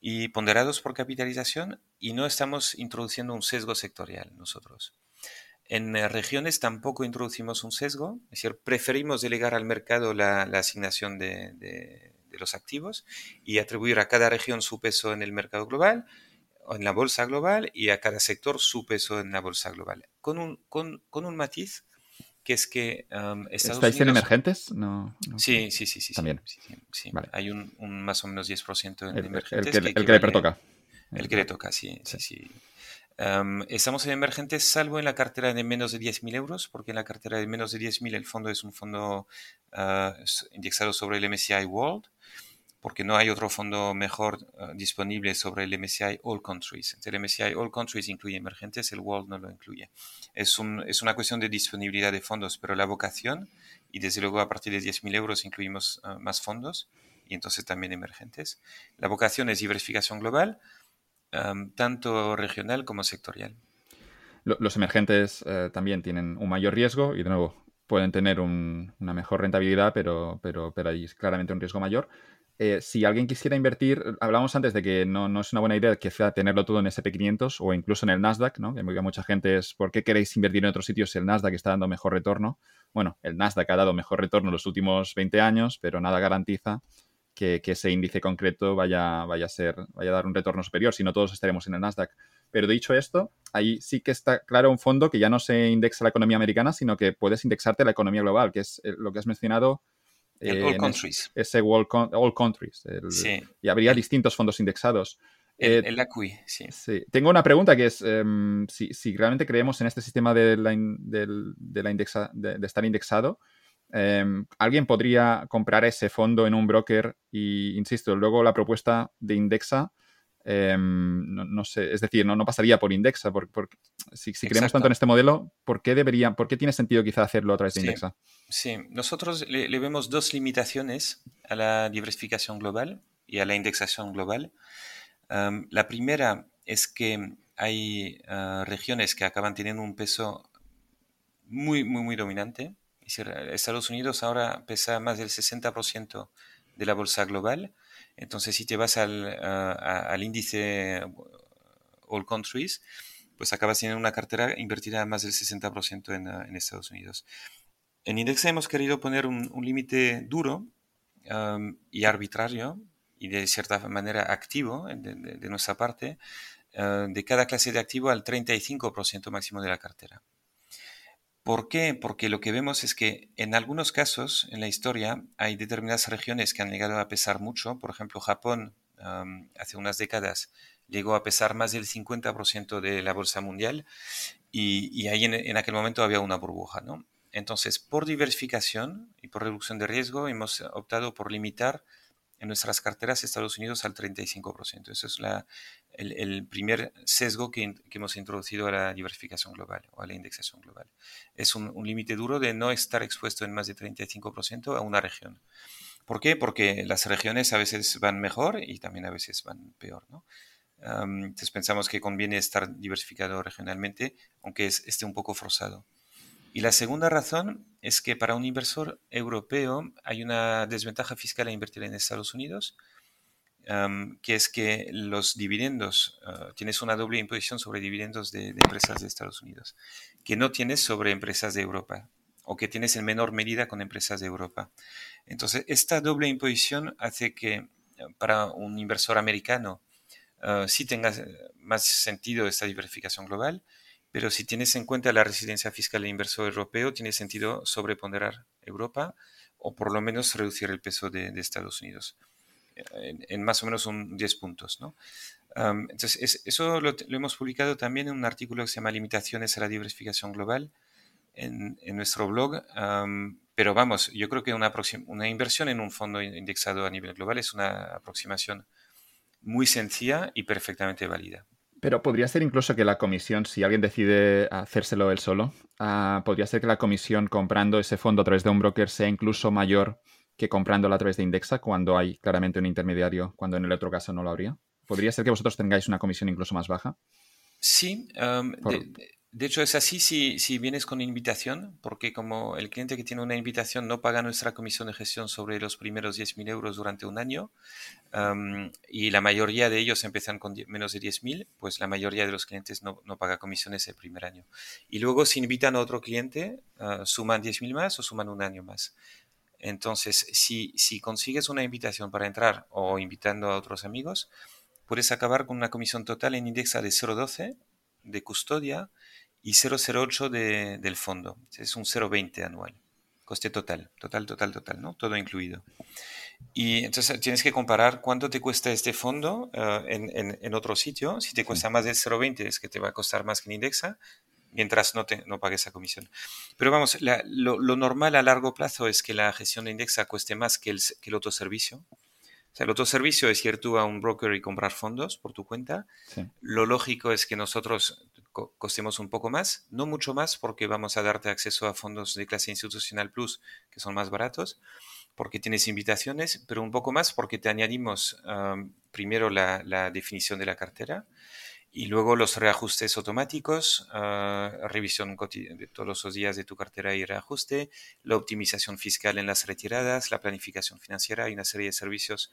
y ponderados por capitalización y no estamos introduciendo un sesgo sectorial nosotros. En regiones tampoco introducimos un sesgo, es decir, preferimos delegar al mercado la, asignación de, los activos y atribuir a cada región su peso en el mercado global en la bolsa global y a cada sector su peso en la bolsa global. Con un, con, un matiz que es que um, ¿Estáis en emergentes? No, sí, sí, sí, sí. También. Sí, Hay un, más o menos 10% en emergentes. El que, le toca. El que le toca, sí, sí, sí. Estamos en emergentes salvo en la cartera de menos de 10.000 euros, porque en la cartera de menos de 10.000 el fondo es un fondo ah, indexado sobre el MSCI World, porque no hay otro fondo mejor ah, disponible sobre el MSCI All Countries. El MSCI All Countries incluye emergentes, el World no lo incluye. Es, un, es una cuestión de disponibilidad de fondos, pero la vocación, y desde luego a partir de 10.000 euros incluimos ah, más fondos, y entonces también emergentes. La vocación es diversificación global tanto regional como sectorial. Los emergentes eh, también tienen un mayor riesgo y, de nuevo, pueden tener una mejor rentabilidad, pero, pero, pero hay claramente un riesgo mayor. Eh, si alguien quisiera invertir, hablamos antes de que no, no, es una buena idea que tenerlo todo en SP500 o incluso en el Nasdaq, ¿no? que mucha gente es, ¿por qué queréis invertir en otros sitios si el Nasdaq está dando mejor retorno? Bueno, el Nasdaq ha dado mejor retorno los últimos 20 años, pero nada garantiza que, ese índice concreto vaya, vaya, a ser, vaya a dar un retorno superior, si no todos estaremos en el Nasdaq. Pero dicho esto, ahí sí que está claro un fondo que ya no se indexa la economía americana, sino que puedes indexarte la economía global, que es eh, lo que has mencionado. El all countries. Ese all countries. sí. Y habría distintos fondos indexados. El, eh, sí. sí. Tengo una pregunta que es em, si, si, realmente creemos en este sistema de, la, de, la indexa, de, estar indexado, Em, alguien podría comprar ese fondo en un broker y, insisto, luego la propuesta de Indexa, em, no, sé, es decir, no, no pasaría por Indexa. Porque, si, creemos tanto en este modelo, ¿por qué, debería, ¿por qué tiene sentido quizá hacerlo a través de Indexa? Sí, nosotros le, vemos dos limitaciones a la diversificación global y a la indexación global. Em, la primera es que hay ah, regiones que acaban teniendo un peso muy, muy, muy dominante Estados Unidos ahora pesa más del 60% de la bolsa global. Entonces, si te vas al, al índice All Countries, pues acabas teniendo una cartera invertida más del 60% en, en, Estados Unidos. En Index hemos querido poner un, límite duro y arbitrario y de cierta manera activo de, nuestra parte uh, de cada clase de activo al 35% máximo de la cartera. ¿Por qué? Porque lo que vemos es que en algunos casos en la historia hay determinadas regiones que han llegado a pesar mucho. Por ejemplo, Japón hace unas décadas llegó a pesar más del 50% de la bolsa mundial y, ahí en, en, aquel momento había una burbuja. ¿no? Entonces, por diversificación y por reducción de riesgo, hemos optado por limitar en nuestras carteras Estados Unidos al 35%. Eso es la, el, primer sesgo que, hemos introducido a la diversificación global o a la indexación global. Es un, límite duro de no estar expuesto en más de 35% a una región. ¿Por qué? Porque las regiones a veces van mejor y también a veces van peor. ¿no? entonces pensamos que conviene estar diversificado regionalmente, aunque esté un poco forzado. Y la segunda razón es que para un inversor europeo hay una desventaja fiscal a invertir en Estados Unidos, que es que los dividendos, ah, tienes una doble imposición sobre dividendos de, empresas de Estados Unidos, que no tienes sobre empresas de Europa, o que tienes en menor medida con empresas de Europa. Entonces, esta doble imposición hace que ah, para un inversor americano uh, sí tenga más sentido esta diversificación global, pero si tienes en cuenta la residencia fiscal del inversor europeo, tiene sentido sobreponderar Europa o por lo menos reducir el peso de, Estados Unidos en, más o menos un 10 puntos. ¿no? entonces, eso lo, hemos publicado también en un artículo que se llama Limitaciones a la diversificación global en, nuestro blog. pero vamos, yo creo que una inversión en un fondo indexado a nivel global es una aproximación muy sencilla y perfectamente válida. Pero podría ser incluso que la comisión, si alguien decide hacérselo él solo, ah, podría ser que la comisión comprando ese fondo a través de un broker sea incluso mayor que comprándolo a través de Indexa cuando hay claramente un intermediario, cuando en el otro caso no lo habría. ¿Podría ser que vosotros tengáis una comisión incluso más baja? Sí, De hecho, es así si, si, vienes con invitación, porque como el cliente que tiene una invitación no paga nuestra comisión de gestión sobre los primeros 10.000 euros durante un año, y la mayoría de ellos empiezan con menos de 10.000, pues la mayoría de los clientes no, no, paga comisiones el primer año. Y luego si invitan a otro cliente, uh, suman 10.000 más o suman un año más. Entonces, si, si consigues una invitación para entrar o invitando a otros amigos, puedes acabar con una comisión total en Indexa de 0,12 de custodia y 0,08 de, del fondo. Es un 0,20 anual. Coste total, total, total, total, ¿no? Todo incluido. Y entonces tienes que comparar cuánto te cuesta este fondo eh, en, en, otro sitio. Si te cuesta más de 0,20 es que te va a costar más que en Indexa, mientras no, te, no pagues esa comisión. Pero vamos, lo, lo, normal a largo plazo es que la gestión de Indexa cueste más que el, que el otro servicio. O sea, el otro servicio es ir tú a un broker y comprar fondos por tu cuenta. Lo lógico es que nosotros costemos un poco más, no mucho más porque vamos a darte acceso a fondos de clase institucional plus que son más baratos, porque tienes invitaciones, pero un poco más porque te añadimos primero la, definición de la cartera y luego los reajustes automáticos, ah, revisión de todos los días de tu cartera y reajuste, la optimización fiscal en las retiradas, la planificación financiera y una serie de servicios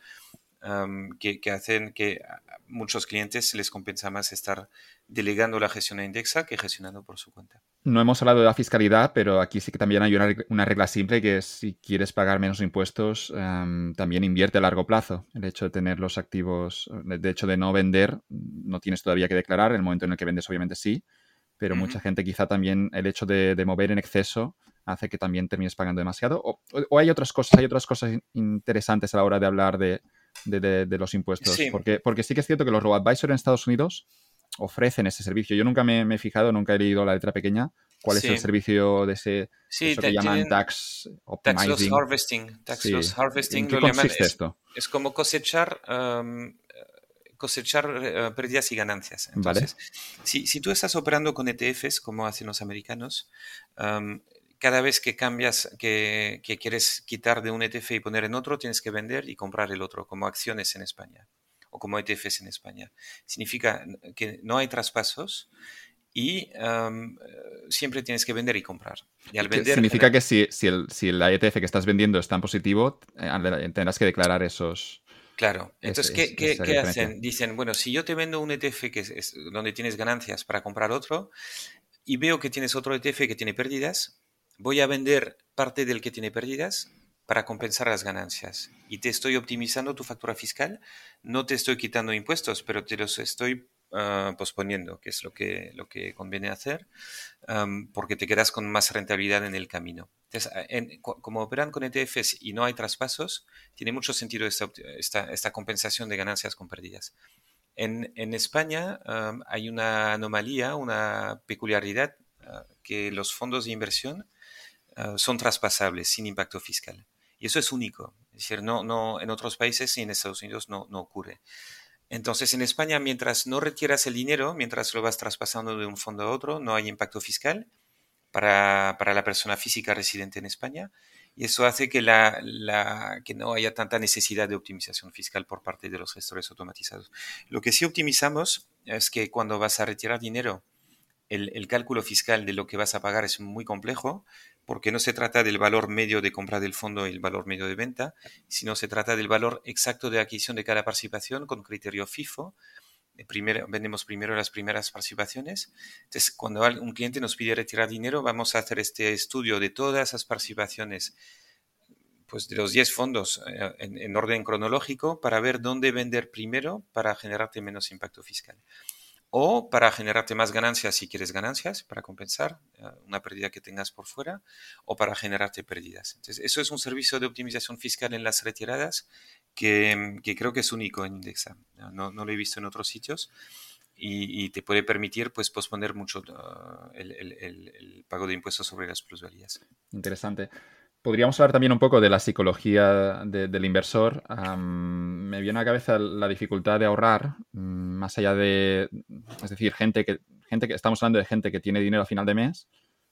que, que, hacen que a muchos clientes les compensa más estar delegando la gestión a Indexa que gestionando por su cuenta. No hemos hablado de la fiscalidad, pero aquí sí que también hay una, regla simple que es si quieres pagar menos impuestos, también invierte a largo plazo. El hecho de tener los activos, de hecho de no vender, no tienes todavía que declarar. En el momento en el que vendes, obviamente sí, pero mucha gente quizá también el hecho de, mover en exceso hace que también termines pagando demasiado. O, o, hay otras cosas, hay otras cosas interesantes a la hora de hablar de, de, los impuestos. Porque, porque sí que es cierto que los robo-advisors en Estados Unidos ofrecen ese servicio. Yo nunca me, he fijado, nunca he leído la letra pequeña cuál es el servicio de ese eso que llaman tax optimizing. Tax loss harvesting. Tax loss harvesting lo llaman, es, esto? es como cosechar um, cosechar uh, pérdidas y ganancias. Entonces, si, si, tú estás operando con ETFs, como hacen los americanos, um, cada vez que cambias, que, quieres quitar de un ETF y poner en otro, tienes que vender y comprar el otro, como acciones en España o como ETFs en España. Significa que no hay traspasos y siempre tienes que vender y comprar. Y al vender, significa que si, si, el, si la ETF que estás vendiendo está en positivo, eh, tendrás que declarar esos... Claro, entonces, ¿qué, qué, hacen? Dicen, bueno, si yo te vendo un ETF que es, donde tienes ganancias para comprar otro y veo que tienes otro ETF que tiene pérdidas, voy a vender parte del que tiene pérdidas para compensar las ganancias. Y te estoy optimizando tu factura fiscal, no te estoy quitando impuestos, pero te los estoy ah, posponiendo, que es lo que, lo que conviene hacer, porque te quedas con más rentabilidad en el camino. Entonces, como operan con ETFs y no hay traspasos, tiene mucho sentido esta, esta, compensación de ganancias con pérdidas. En, en España hay una anomalía, una peculiaridad, ah, que los fondos de inversión Ah, son traspasables sin impacto fiscal. Y eso es único. Es decir, no, no, en otros países y en Estados Unidos no, no ocurre. Entonces, en España, mientras no retiras el dinero, mientras lo vas traspasando de un fondo a otro, no hay impacto fiscal para, para la persona física residente en España. Y eso hace que, la, la, que no haya tanta necesidad de optimización fiscal por parte de los gestores automatizados. Lo que sí optimizamos es que cuando vas a retirar dinero, el, el, cálculo fiscal de lo que vas a pagar es muy complejo, porque no se trata del valor medio de compra del fondo y el valor medio de venta, sino se trata del valor exacto de adquisición de cada participación con criterio FIFO. Primero, vendemos primero las primeras participaciones. Entonces, cuando un cliente nos pide retirar dinero, vamos a hacer este estudio de todas esas participaciones, pues de los 10 fondos eh, en, en orden cronológico, para ver dónde vender primero para generarte menos impacto fiscal o para generarte más ganancias si quieres ganancias, para compensar eh, una pérdida que tengas por fuera, o para generarte pérdidas. Entonces, eso es un servicio de optimización fiscal en las retiradas que, creo que es único en Indexa. No, lo he visto en otros sitios y, te puede permitir pues, posponer mucho uh, el, pago de impuestos sobre las plusvalías. Interesante. Podríamos hablar también un poco de la psicología del inversor. me viene a la cabeza la dificultad de ahorrar, mm, más allá de, es decir, gente que, gente que, estamos hablando de gente que tiene dinero a final de mes,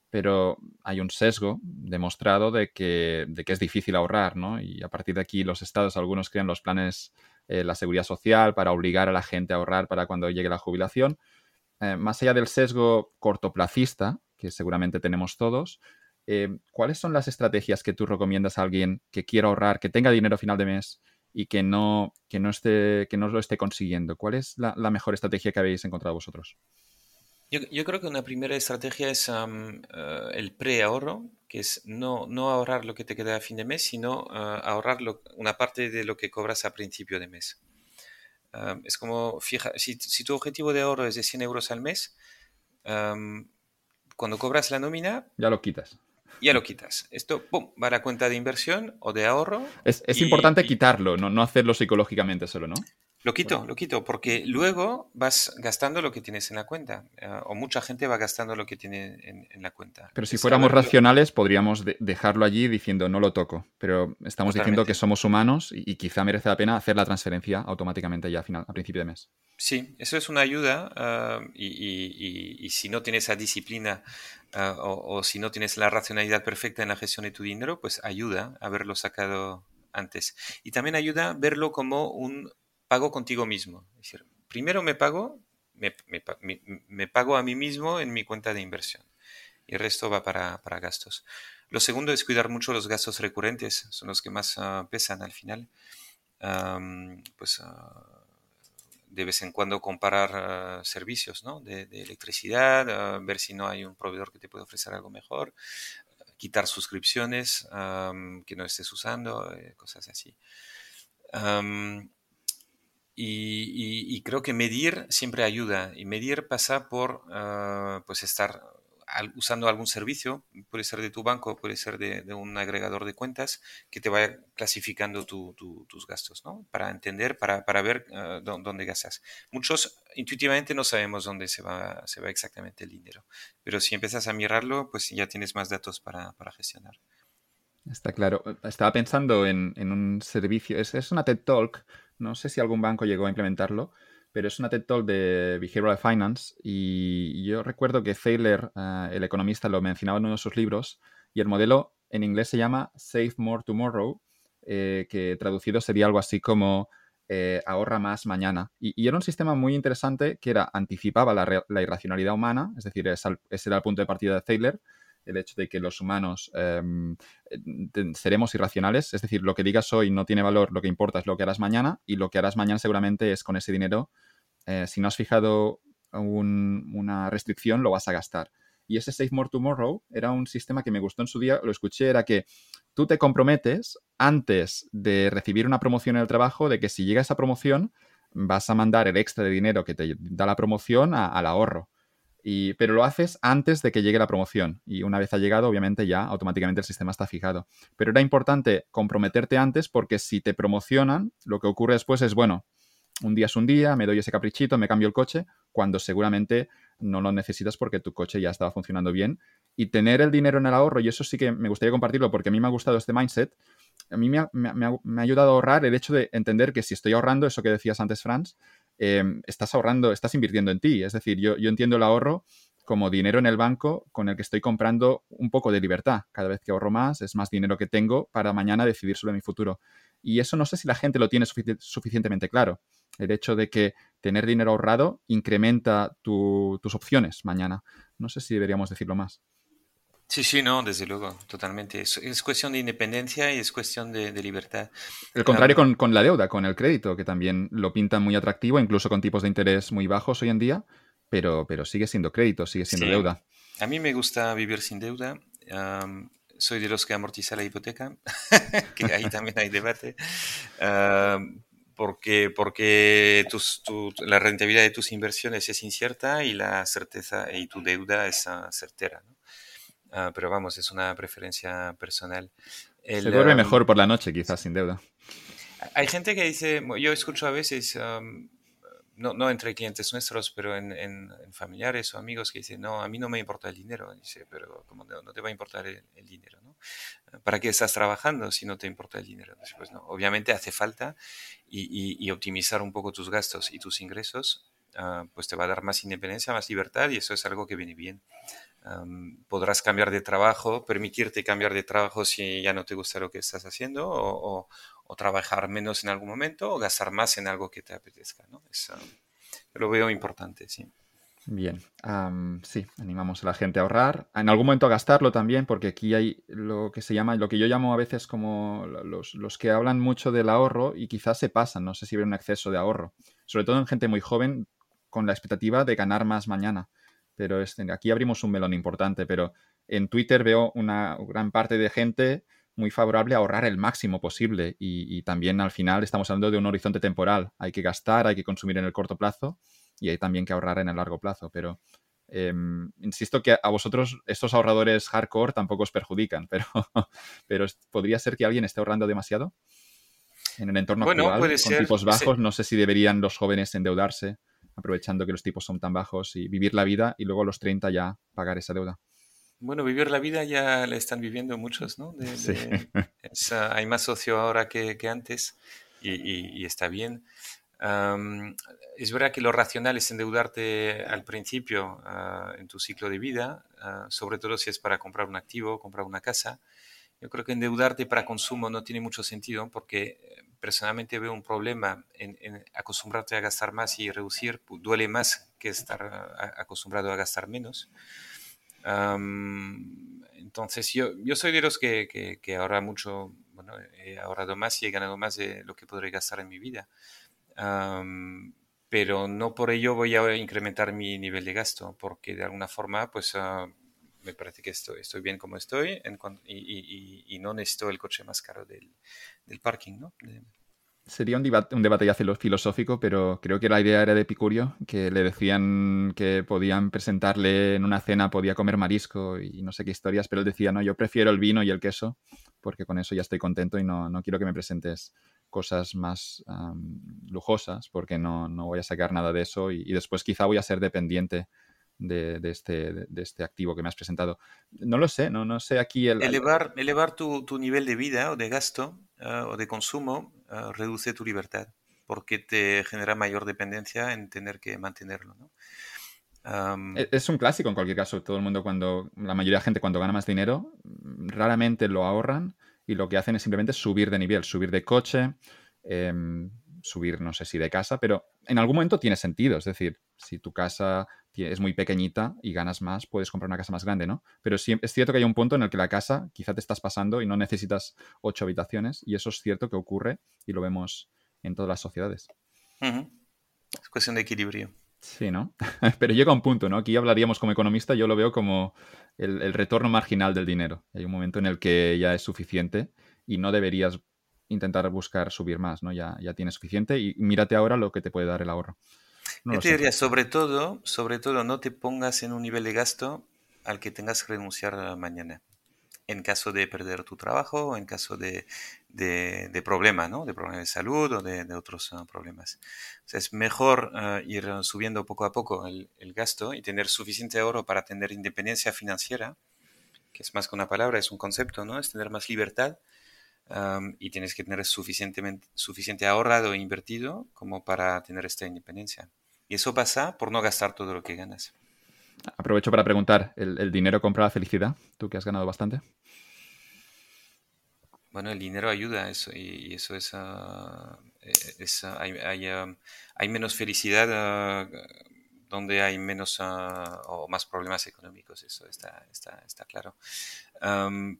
pero hay un sesgo demostrado de que, de que es difícil ahorrar, ¿no? Y a partir de aquí los estados, algunos crean los planes, eh, la seguridad social para obligar a la gente a ahorrar para cuando llegue la jubilación. eh, más allá del sesgo cortoplacista, que seguramente tenemos todos, eh, ¿cuáles son las estrategias que tú recomiendas a alguien que quiera ahorrar, que tenga dinero a final de mes y que no, que no, esté, que no lo esté consiguiendo? ¿Cuál es la, mejor estrategia que habéis encontrado vosotros? Yo, creo que una primera estrategia es uh, el preahorro, que es no, no, ahorrar lo que te queda a fin de mes, sino uh, ahorrar una parte de lo que cobras a principio de mes. Um, es como, fija, si, si, tu objetivo de ahorro es de 100 euros al mes, um, cuando cobras la nómina... Ya lo quitas ya lo quitas. Esto pum, va a la cuenta de inversión o de ahorro. Es, importante quitarlo, no, no hacerlo psicológicamente solo, ¿no? Lo quito, lo quito, porque luego vas gastando lo que tienes en la cuenta, eh, o mucha gente va gastando lo que tiene en, la cuenta. Pero si fuéramos racionales, podríamos dejarlo allí diciendo no lo toco, pero estamos diciendo que somos humanos y, quizá merece la pena hacer la transferencia automáticamente ya a, final, a principio de mes. Sí, eso es una ayuda ah, y, si no tienes esa disciplina ah, o, si no tienes la racionalidad perfecta en la gestión de tu dinero, pues ayuda a haberlo sacado antes. Y también ayuda a verlo como un pago contigo mismo. Es decir, primero me pago, me, pago a mí mismo en mi cuenta de inversión y el resto va para, gastos. Lo segundo es cuidar mucho los gastos recurrentes, son los que más ah, pesan al final. pues ah, de vez en cuando comparar ah, servicios ¿no? de, electricidad, ver si no hay un proveedor que te puede ofrecer algo mejor, quitar suscripciones que no estés usando, eh, cosas así. Y, creo que medir siempre ayuda. Y medir pasa por ah, pues estar usando algún servicio, puede ser de tu banco, puede ser de, un agregador de cuentas, que te vaya clasificando tus gastos, ¿no? Para entender, para, para ver ah, dónde gastas. Muchos intuitivamente no sabemos dónde se va, se va exactamente el dinero, pero si empiezas a mirarlo, pues ya tienes más datos para, para gestionar. Está claro. Estaba pensando en, en un servicio, es, es una TED Talk no sé si algún banco llegó a implementarlo, pero es una TED Talk de Behavioral Finance y yo recuerdo que Thaler, eh, el economista, lo mencionaba en uno de sus libros y el modelo en inglés se llama Save More Tomorrow, eh, que traducido sería algo así como eh, ahorra más mañana. Y, era un sistema muy interesante que era anticipaba la, irracionalidad humana, es decir, ese era el punto de partida de Thaler, el hecho de que los humanos em, seremos irracionales, es decir, lo que digas hoy no tiene valor, lo que importa es lo que harás mañana y lo que harás mañana seguramente es con ese dinero, eh, si no has fijado una restricción, lo vas a gastar. Y ese Save More Tomorrow era un sistema que me gustó en su día, lo escuché, era que tú te comprometes antes de recibir una promoción en el trabajo de que si llega esa promoción vas a mandar el extra de dinero que te da la promoción al ahorro pero lo haces antes de que llegue la promoción. Y una vez ha llegado, obviamente ya automáticamente el sistema está fijado. Pero era importante comprometerte antes porque si te promocionan, lo que ocurre después es, bueno, un día es un día, me doy ese caprichito, me cambio el coche, cuando seguramente no lo necesitas porque tu coche ya estaba funcionando bien. Y tener el dinero en el ahorro, y eso sí que me gustaría compartirlo porque a mí me ha gustado este mindset, a mí me ha, me ha ayudado a ahorrar el hecho de entender que si estoy ahorrando, eso que decías antes, Franz, Em, estás ahorrando, estás invirtiendo en ti. Es decir, yo, yo entiendo el ahorro como dinero en el banco con el que estoy comprando un poco de libertad. Cada vez que ahorro más, es más dinero que tengo para mañana decidir sobre mi futuro. Y eso no sé si la gente lo tiene suficientemente claro. El hecho de que tener dinero ahorrado incrementa tus opciones mañana. No sé si deberíamos decirlo más. Sí, sí, no, desde luego, totalmente. Es, cuestión de independencia y es cuestión de, libertad. El contrario con, la deuda, con el crédito, que también lo pintan muy atractivo, incluso con tipos de interés muy bajos hoy en día, pero, pero sigue siendo crédito, sigue siendo deuda. A mí me gusta vivir sin deuda. soy de los que amortiza la hipoteca, que ahí también hay debate. porque, porque la rentabilidad de tus inversiones es incierta y la certeza y tu deuda es ah, certera. ¿no? Ah, pero vamos, es una preferencia personal. Se duerme mejor por la noche, quizás, sin deuda. Hay gente que dice, yo escucho a veces, no, no, entre clientes nuestros, pero en, en, familiares o amigos que dicen, no, a mí no me importa el dinero. Dice, pero ¿cómo no, te va a importar el, dinero? ¿no? ¿Para qué estás trabajando si no te importa el dinero? pues no, obviamente hace falta y, y, optimizar un poco tus gastos y tus ingresos, ah, pues te va a dar más independencia, más libertad y eso es algo que viene bien podrás cambiar de trabajo, permitirte cambiar de trabajo si ya no te gusta lo que estás haciendo, o, trabajar menos en algún momento, o gastar más en algo que te apetezca. ¿no? lo veo importante, sí. Bien, sí, animamos a la gente a ahorrar, en algún momento a gastarlo también, porque aquí hay lo que se llama, lo que yo llamo a veces como los, los que hablan mucho del ahorro y quizás se pasan, no sé si ven un exceso de ahorro, sobre todo en gente muy joven con la expectativa de ganar más mañana. Pero este, aquí abrimos un melón importante, pero en Twitter veo una gran parte de gente muy favorable a ahorrar el máximo posible y, y también al final estamos hablando de un horizonte temporal. Hay que gastar, hay que consumir en el corto plazo y hay también que ahorrar en el largo plazo. Pero em, insisto que a vosotros estos ahorradores hardcore tampoco os perjudican, pero, pero podría ser que alguien esté ahorrando demasiado en el entorno actual con tipos bajos. No sé si deberían los jóvenes endeudarse aprovechando que los tipos son tan bajos y vivir la vida y luego a los 30 ya pagar esa deuda. Bueno, vivir la vida ya la están viviendo muchos, ¿no? sí. hay más socio ahora que, que antes y, y, está bien es verdad que lo racional es endeudarte al principio ah, en tu ciclo de vida, ah, sobre todo si es para comprar un activo, comprar una casa. Yo creo que endeudarte para consumo no tiene mucho sentido porque eh, personalmente veo un problema en, acostumbrarte a gastar más y reducir, pues, duele más que estar ah, acostumbrado a gastar menos. entonces yo, yo soy de los que, que, que ahorra mucho, bueno, he ahorrado más y he ganado más de lo que podré gastar en mi vida pero no por ello voy a incrementar mi nivel de gasto, porque de alguna forma, pues ah, me parece que estoy, estoy bien como estoy y, no necesito el coche más caro del, del parking, ¿no? Sería un, debate, un debate ya filosófico, pero creo que la idea era de Epicurio, que le decían que podían presentarle en una cena, podía comer marisco y no sé qué historias, pero él decía, no, yo prefiero el vino y el queso, porque con eso ya estoy contento y no, no quiero que me presentes cosas más lujosas porque no, voy a sacar nada de eso y, después quizá voy a ser dependiente de, este, de, este, activo que me has presentado. No lo sé, no, no sé aquí el... Elevar, elevar tu, nivel de vida o de gasto ah, o de consumo ah, reduce tu libertad porque te genera mayor dependencia en tener que mantenerlo. E, es un clásico en cualquier caso. Todo el mundo cuando, la mayoría de gente cuando gana más dinero, raramente lo ahorran y lo que hacen es simplemente subir de nivel, subir de coche, em, subir, no sé si de casa, pero en algún momento tiene sentido. Es decir, si tu casa es muy pequeñita y ganas más, puedes comprar una casa más grande, ¿no? Pero sí, es cierto que hay un punto en el que la casa quizá te estás pasando y no necesitas ocho habitaciones y eso es cierto que ocurre y lo vemos en todas las sociedades. Es cuestión de equilibrio. Sí, ¿no? Pero llega un punto, ¿no? Aquí hablaríamos como economista, yo lo veo como el, retorno marginal del dinero. Hay un momento en el que ya es suficiente y no deberías intentar buscar subir más, ¿no? Ya, ya tienes suficiente y mírate ahora lo que te puede dar el ahorro. No te diría? Sobre todo, sobre todo, no te pongas en un nivel de gasto al que tengas que renunciar mañana en caso de perder tu trabajo en caso de, de, problemas, ¿no? De problemas de salud o de, otros ah, problemas. es mejor ah, ir subiendo poco a poco el, gasto y tener suficiente ahorro para tener independencia financiera, que es más que una palabra, es un concepto, ¿no? Es tener más libertad y tienes que tener suficientemente, suficiente ahorrado e invertido como para tener esta independencia. Y eso pasa por no gastar todo lo que ganas. Aprovecho para preguntar, ¿el, dinero compra la felicidad? Tú que has ganado bastante. Bueno, el dinero ayuda eso y, eso es, ah, hay, ah, hay, menos felicidad donde hay menos o más problemas económicos, eso está, está, está claro.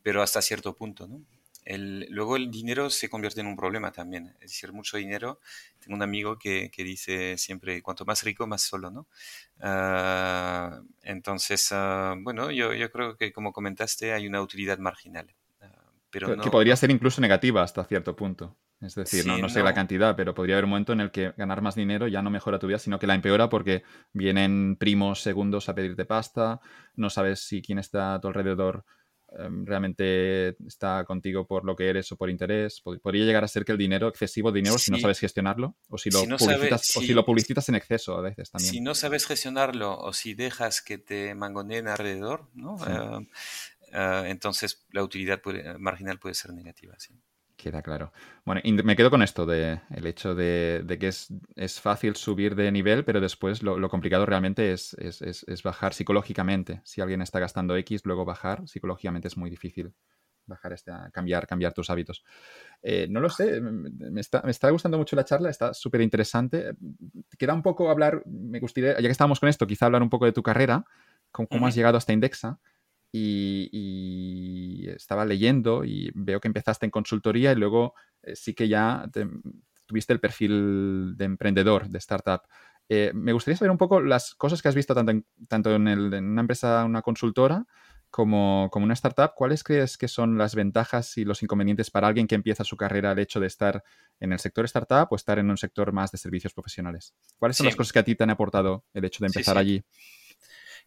pero hasta cierto punto, ¿no? Luego el dinero se convierte en un problema también. Es decir, mucho dinero. Tengo un amigo que, que dice siempre, cuanto más rico, más solo, ¿no? Ah, entonces, ah, bueno, yo, yo, creo que como comentaste, hay una utilidad marginal. Ah, pero que podría ser incluso negativa hasta cierto punto. Es decir, no, no, sé la cantidad, pero podría haber un momento en el que ganar más dinero ya no mejora tu vida, sino que la empeora porque vienen primos segundos a pedirte pasta, no sabes si quién está a tu alrededor realmente está contigo por lo que eres o por interés. Podría llegar a ser que el dinero, excesivo dinero, si no sabes gestionarlo, o si lo, publicitas, o si lo publicitas en exceso a veces también. Si no sabes gestionarlo o si dejas que te mangoneen alrededor, ¿no? Eh, eh, entonces la utilidad marginal puede ser negativa. Sí. Queda claro. Bueno, me quedo con esto, de el hecho de, que es, es, fácil subir de nivel, pero después lo, complicado realmente es, es, bajar psicológicamente. Si alguien está gastando X, luego bajar psicológicamente es muy difícil bajar este, cambiar, cambiar tus hábitos. Eh, no lo sé, me está, me está, gustando mucho la charla, está súper interesante. Queda un poco hablar, me gustaría, ya que estábamos con esto, quizá hablar un poco de tu carrera, cómo, cómo has llegado hasta Indexa. Y, estaba leyendo y veo que empezaste en consultoría y luego eh, sí que ya tuviste el perfil de emprendedor, de startup. Eh, me gustaría saber un poco las cosas que has visto tanto en, tanto en, una empresa, una consultora, como, como, una startup. ¿Cuáles crees que son las ventajas y los inconvenientes para alguien que empieza su carrera al hecho de estar en el sector startup o estar en un sector más de servicios profesionales? ¿Cuáles son las cosas que a ti te han aportado el hecho de empezar allí?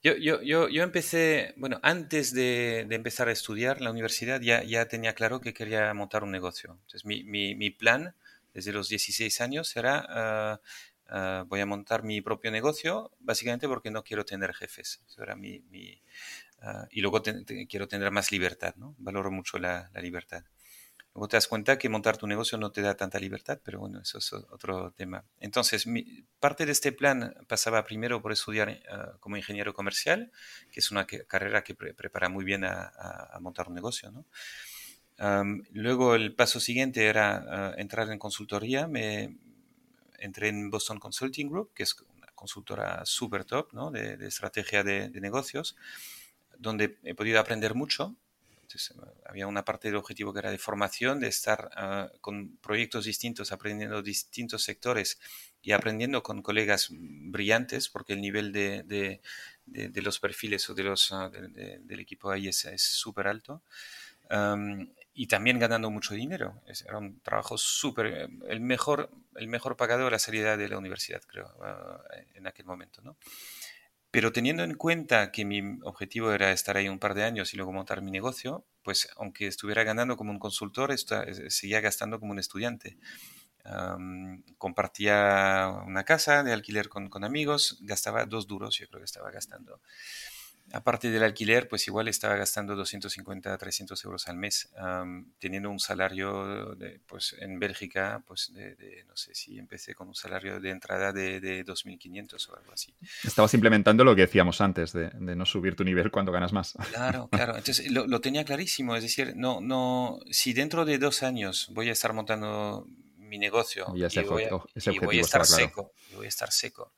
Yo, yo, yo, yo, empecé, bueno, antes de, empezar a estudiar la universidad ya, ya tenía claro que quería montar un negocio. Entonces mi, mi, mi plan desde los 16 años era, uh, voy a montar mi propio negocio, básicamente porque no quiero tener jefes. Eso era mi, mi uh, y luego te, quiero tener más libertad, ¿no? Valoro mucho la, la libertad. Luego te das cuenta que montar tu negocio no te da tanta libertad, pero bueno, eso es otro tema. Entonces, mi, parte de este plan pasaba primero por estudiar uh, como ingeniero comercial, que es una que, carrera que pre prepara muy bien a, a, a, montar un negocio, ¿no? Um, luego el paso siguiente era uh, entrar en consultoría. Me entré en Boston Consulting Group, que es una consultora súper top ¿no? de, de, estrategia de, de negocios, donde he podido aprender mucho entonces, había una parte del objetivo que era de formación, de estar uh, con proyectos distintos, aprendiendo distintos sectores y aprendiendo con colegas brillantes, porque el nivel de, de, de, de los perfiles o de los, uh, del equipo ahí es súper alto. Um, y también ganando mucho dinero. Era un trabajo súper, el mejor, el mejor pagado de la salida de la universidad, creo, uh, en aquel momento, ¿no? Pero teniendo en cuenta que mi objetivo era estar ahí un par de años y luego montar mi negocio, pues aunque estuviera ganando como un consultor, está, seguía gastando como un estudiante. Compartía una casa de alquiler con, amigos, gastaba dos duros, yo creo que estaba gastando aparte del alquiler, pues igual estaba gastando 250 a 300 euros al mes, um, teniendo un salario, de, pues en Bélgica, pues de, de, no sé si empecé con un salario de entrada de, de 2.500 o algo así. Estabas implementando lo que decíamos antes, de, no subir tu nivel cuando ganas más. Claro, claro. Entonces lo, lo, tenía clarísimo, es decir, no, no, si dentro de dos años voy a estar montando mi negocio y, y voy, a, y voy a estar claro. seco, y voy a estar seco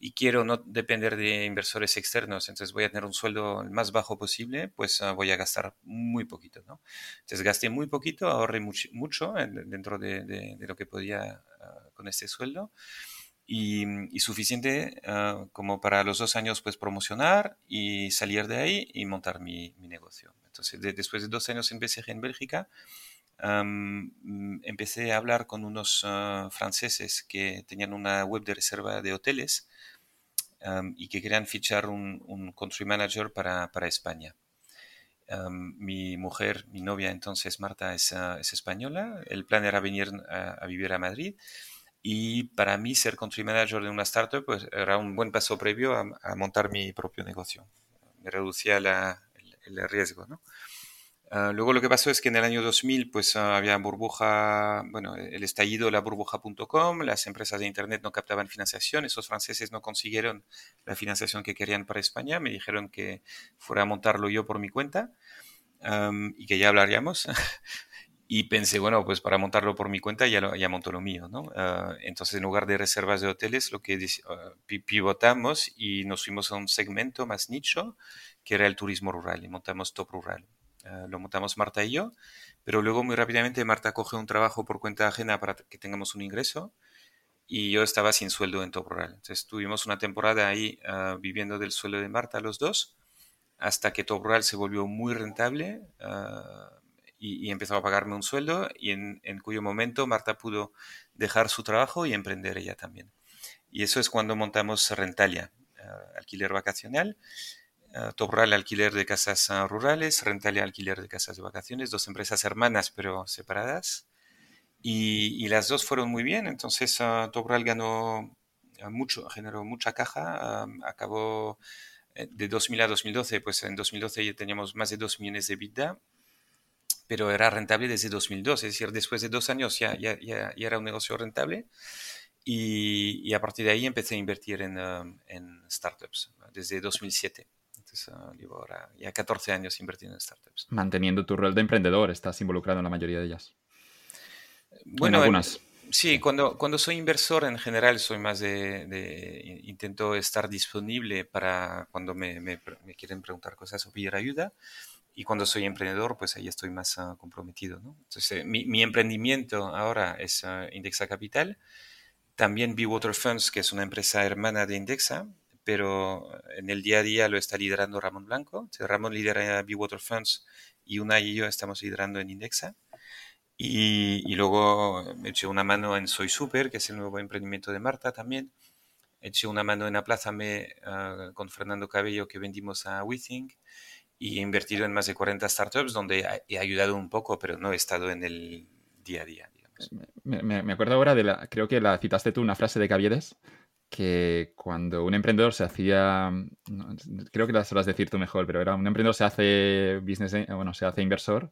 y quiero no depender de inversores externos, entonces voy a tener un sueldo el más bajo posible, pues uh, voy a gastar muy poquito, ¿no? Entonces gasté muy poquito, ahorré much, mucho en, dentro de, de, de, lo que podía uh, con este sueldo y, y suficiente uh, como para los dos años pues promocionar y salir de ahí y montar mi, mi negocio. Entonces de, después de dos años en BCG en Bélgica, Um, empecé a hablar con unos uh, franceses que tenían una web de reserva de hoteles um, y que querían fichar un, un country manager para, para España. Um, mi mujer, mi novia entonces, Marta, es, uh, es española. El plan era venir a, a, vivir a Madrid. Y para mí ser country manager de una startup pues, era un buen paso previo a, a montar mi propio negocio. Me reducía la, el, el riesgo, ¿no? Uh, luego lo que pasó es que en el año 2000 pues uh, había burbuja, bueno, el estallido de la burbuja.com, las empresas de Internet no captaban financiación, esos franceses no consiguieron la financiación que querían para España, me dijeron que fuera a montarlo yo por mi cuenta um, y que ya hablaríamos. y pensé, bueno, pues para montarlo por mi cuenta ya, lo, ya monto lo mío, ¿no? Uh, entonces en lugar de reservas de hoteles, lo que pivotamos y nos fuimos a un segmento más nicho, que era el turismo rural, y montamos Top Rural. Uh, lo montamos Marta y yo, pero luego muy rápidamente Marta coge un trabajo por cuenta ajena para que tengamos un ingreso y yo estaba sin sueldo en Top. Entonces tuvimos una temporada ahí uh, viviendo del sueldo de Marta los dos, hasta que Top se volvió muy rentable y, y, empezó a pagarme un sueldo y en, en, cuyo momento Marta pudo dejar su trabajo y emprender ella también. Y eso es cuando montamos Rentalia, alquiler vacacional Top Rural alquiler de casas uh, rurales, Rentalia alquiler de casas de vacaciones, dos empresas hermanas pero separadas. Y, las dos fueron muy bien, entonces uh, Top Rural ganó mucho, generó mucha caja, um, acabó eh, de 2000 a 2012, pues en 2012 ya teníamos más de 2 millones de vida, pero era rentable desde 2002, es decir, después de dos años ya, era un negocio rentable. Y, a partir de ahí empecé a invertir en startups desde 2007. Entonces, ah, llevo ahora ya 14 años invirtiendo en startups. Manteniendo tu rol de emprendedor, estás involucrado en la mayoría de ellas. Bueno, algunas. sí, cuando, cuando soy inversor en general soy más de, intento estar disponible para cuando me, me, quieren preguntar cosas o pedir ayuda. Y cuando soy emprendedor, pues ahí estoy más ah, comprometido. ¿no? Entonces, eh, mi, mi, emprendimiento ahora es uh, Indexa Capital. También Water Funds, que es una empresa hermana de Indexa, pero en el día a día lo está liderando Ramón Blanco. Ramón lidera Water Funds y una y yo estamos liderando en Indexa. Y, luego me eché una mano en Soy Super, que es el nuevo emprendimiento de Marta también. Eché una mano en Aplázame uh, con Fernando Cabello que vendimos a WeThink y he invertido en más de 40 startups donde he ayudado un poco, pero no he estado en el día a día. Me, acuerdo ahora de la, creo que la citaste tú, una frase de Caviedes, que cuando un emprendedor se hacía, creo que la sabrás decir tú mejor, pero era un emprendedor se hace business, bueno, se hace inversor,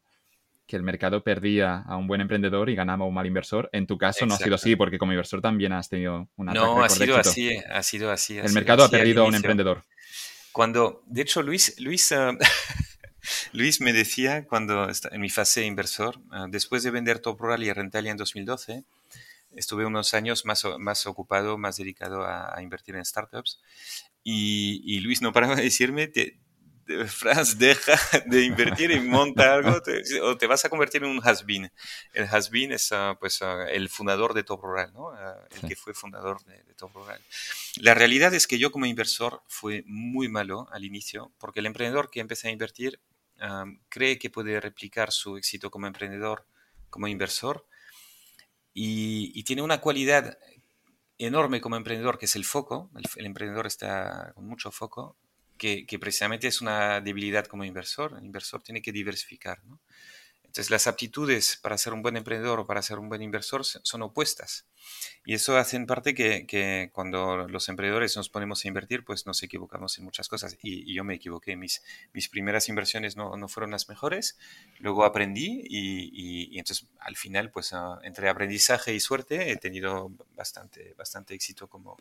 que el mercado perdía a un buen emprendedor y ganaba a un mal inversor. En tu caso no ha sido así, porque como inversor también has tenido una No, ha sido así, ha sido así. el mercado ha perdido a un emprendedor. Cuando, de hecho, Luis, Luis ah, Luis me decía cuando en mi fase de inversor, ah, después de vender Top Rural y Rentalia en 2012, estuve unos años más, más ocupado, más dedicado a, invertir en startups. Y, Luis no paraba de decirme, te, Franz, deja de invertir y monta algo o te vas a convertir en un has-been. El has-been es ah, pues, ah, el fundador de Top Rural, ¿no? el que fue fundador de, de, Top Rural. La realidad es que yo como inversor fue muy malo al inicio porque el emprendedor que empecé a invertir cree que puede replicar su éxito como emprendedor, como inversor, y, tiene una cualidad enorme como emprendedor, que es el foco, el, emprendedor está con mucho foco, que, precisamente es una debilidad como inversor, el inversor tiene que diversificar. ¿no? Entonces las aptitudes para ser un buen emprendedor o para ser un buen inversor son opuestas. Y eso hace en parte que, cuando los emprendedores nos ponemos a invertir, pues nos equivocamos en muchas cosas. Y, yo me equivoqué. Mis, mis primeras inversiones no, no fueron las mejores. Luego aprendí y, entonces al final, pues ah, entre aprendizaje y suerte, he tenido bastante, bastante éxito como,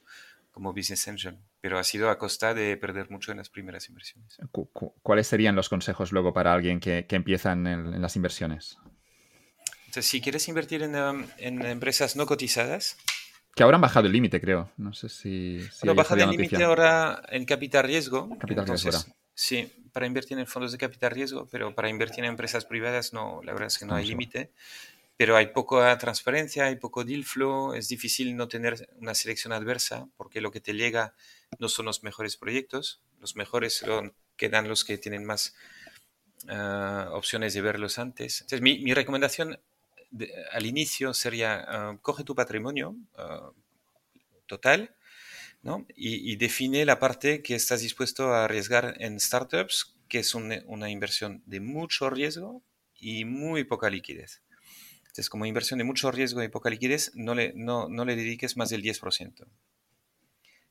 como business angel, pero ha sido a costa de perder mucho en las primeras inversiones. ¿Cuáles serían los consejos luego para alguien que, que empieza en, las inversiones? Entonces, si quieres invertir en, um, en, empresas no cotizadas... Que ahora han bajado el límite, creo. No sé si... si bueno, bajan el límite ahora en capital riesgo. Capital riesgo. Sí, para invertir en fondos de capital riesgo, pero para invertir en empresas privadas, no, la verdad es que no hay límite pero hay poca transparencia, hay poco deal flow, es difícil no tener una selección adversa porque lo que te llega no son los mejores proyectos, los mejores quedan los que tienen más ah, opciones de verlos antes. Entonces, mi, recomendación al inicio sería, ah, coge tu patrimonio ah, total ¿no? y, define la parte que estás dispuesto a arriesgar en startups, que es una inversión de mucho riesgo y muy poca liquidez. Entonces, como inversión de mucho riesgo y poca liquidez, no le, no, no le dediques más del 10%.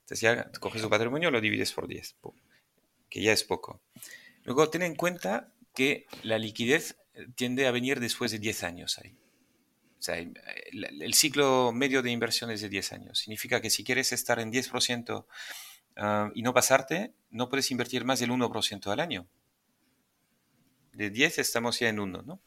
Entonces ya coges tu patrimonio, lo divides por 10, que ya es poco. Luego, ten en cuenta que la liquidez eh, tiende a venir después de 10 años ahí. O sea, el, ciclo medio de inversión es de 10 años. Significa que si quieres estar en 10% ah, y no pasarte, no puedes invertir más del 1% al año. De 10 estamos ya en 1, ¿no?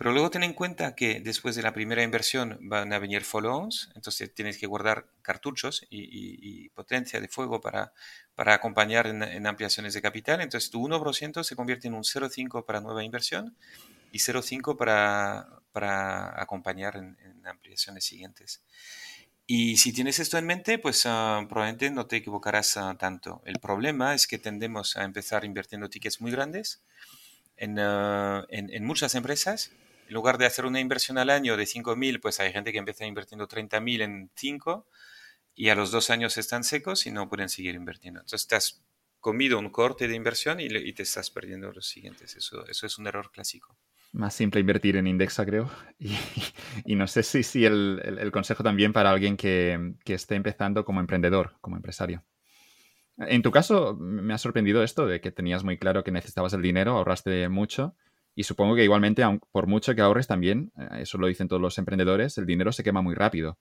Pero luego ten en cuenta que después de la primera inversión van a venir follow-ons, entonces tienes que guardar cartuchos y, potencia de fuego para, para acompañar en, ampliaciones de capital. Entonces tu 1% se convierte en un 0,5 para nueva inversión y 0,5 para, para acompañar en, ampliaciones siguientes. Y si tienes esto en mente, pues ah, probablemente no te equivocarás ah, tanto. El problema es que tendemos a empezar invirtiendo tickets muy grandes en, en, en muchas empresas en lugar de hacer una inversión al año de 5.000, pues hay gente que empieza invirtiendo 30.000 en 5 y a los dos años están secos y no pueden seguir invirtiendo. Entonces te has comido un corte de inversión y, te estás perdiendo los siguientes. Eso, es un error clásico. Más simple invertir en Indexa, creo. Y, no sé si, el, consejo también para alguien que esté empezando como emprendedor, como empresario. En tu caso, me ha sorprendido esto de que tenías muy claro que necesitabas el dinero, ahorraste mucho y supongo que igualmente, por mucho que ahorres también, eh, eso lo dicen todos los emprendedores, el dinero se quema muy rápido.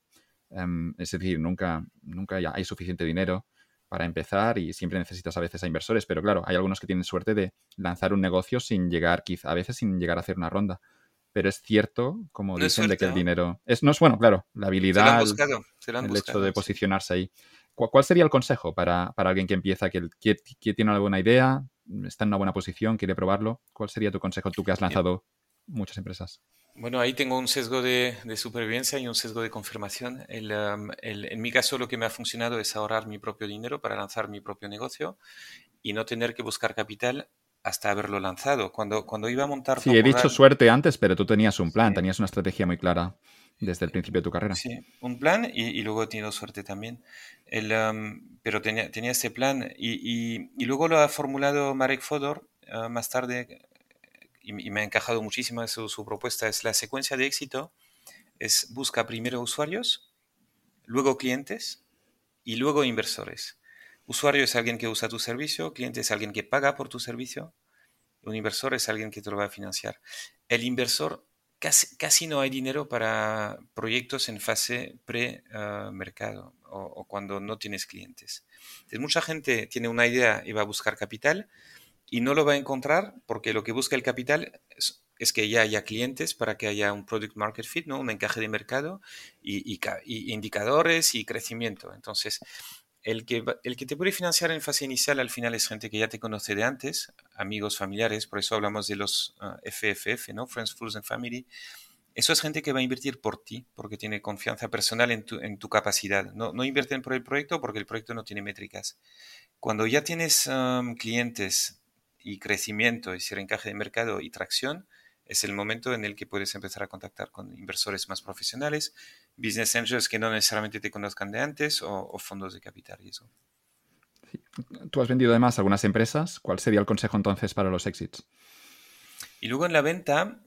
Em, es decir, nunca, nunca hay suficiente dinero. para empezar y siempre necesitas a veces a inversores, pero claro, hay algunos que tienen suerte de lanzar un negocio sin llegar, quizá a veces sin llegar a hacer una ronda. Pero es cierto, como dicen, de que el dinero... Es, no es bueno, claro, la habilidad, el hecho de posicionarse ahí. ¿Cuál sería el consejo para, alguien que empieza, que, que, tiene alguna idea, está en una buena posición, quiere probarlo? ¿Cuál sería tu consejo tú que has lanzado muchas empresas? Bueno, ahí tengo un sesgo de, supervivencia y un sesgo de confirmación. Um, en mi caso, lo que me ha funcionado es ahorrar mi propio dinero para lanzar mi propio negocio y no tener que buscar capital hasta haberlo lanzado. Cuando, cuando iba a montar... Sí, he dicho suerte antes, pero tú tenías un plan, tenías una estrategia muy clara desde el principio de tu carrera. Sí, un plan y, luego he tenido suerte también. Um, pero tenía, tenía este plan y, y, luego lo ha formulado Marek Fodor uh, más tarde y, me ha encajado muchísimo su, su, propuesta, es la secuencia de éxito, es busca primero usuarios, luego clientes y luego inversores. Usuario es alguien que usa tu servicio, cliente es alguien que paga por tu servicio, un inversor es alguien que te lo va a financiar. El inversor, casi, casi no hay dinero para proyectos en fase pre-mercado o, o, cuando no tienes clientes. Entonces, mucha gente tiene una idea y va a buscar capital, y no lo va a encontrar porque lo que busca el capital es, que ya haya clientes para que haya un product market fit, ¿no? un encaje de mercado y, indicadores y crecimiento. Entonces, el que, el que te puede financiar en fase inicial al final es gente que ya te conoce de antes, amigos, familiares, por eso hablamos de los FFF, ah, ¿no? Friends, Fools and Family. Eso es gente que va a invertir por ti, porque tiene confianza personal en tu, en tu capacidad. No, no invierten por el proyecto porque el proyecto no tiene métricas. Cuando ya tienes clientes y crecimiento, es decir, encaje de mercado y tracción, es el momento en el que puedes empezar a contactar con inversores más profesionales, business angels que no necesariamente te conozcan de antes o, fondos de capital y eso. Tú has vendido además algunas empresas. ¿Cuál sería el consejo entonces para los exits? Y luego en la venta,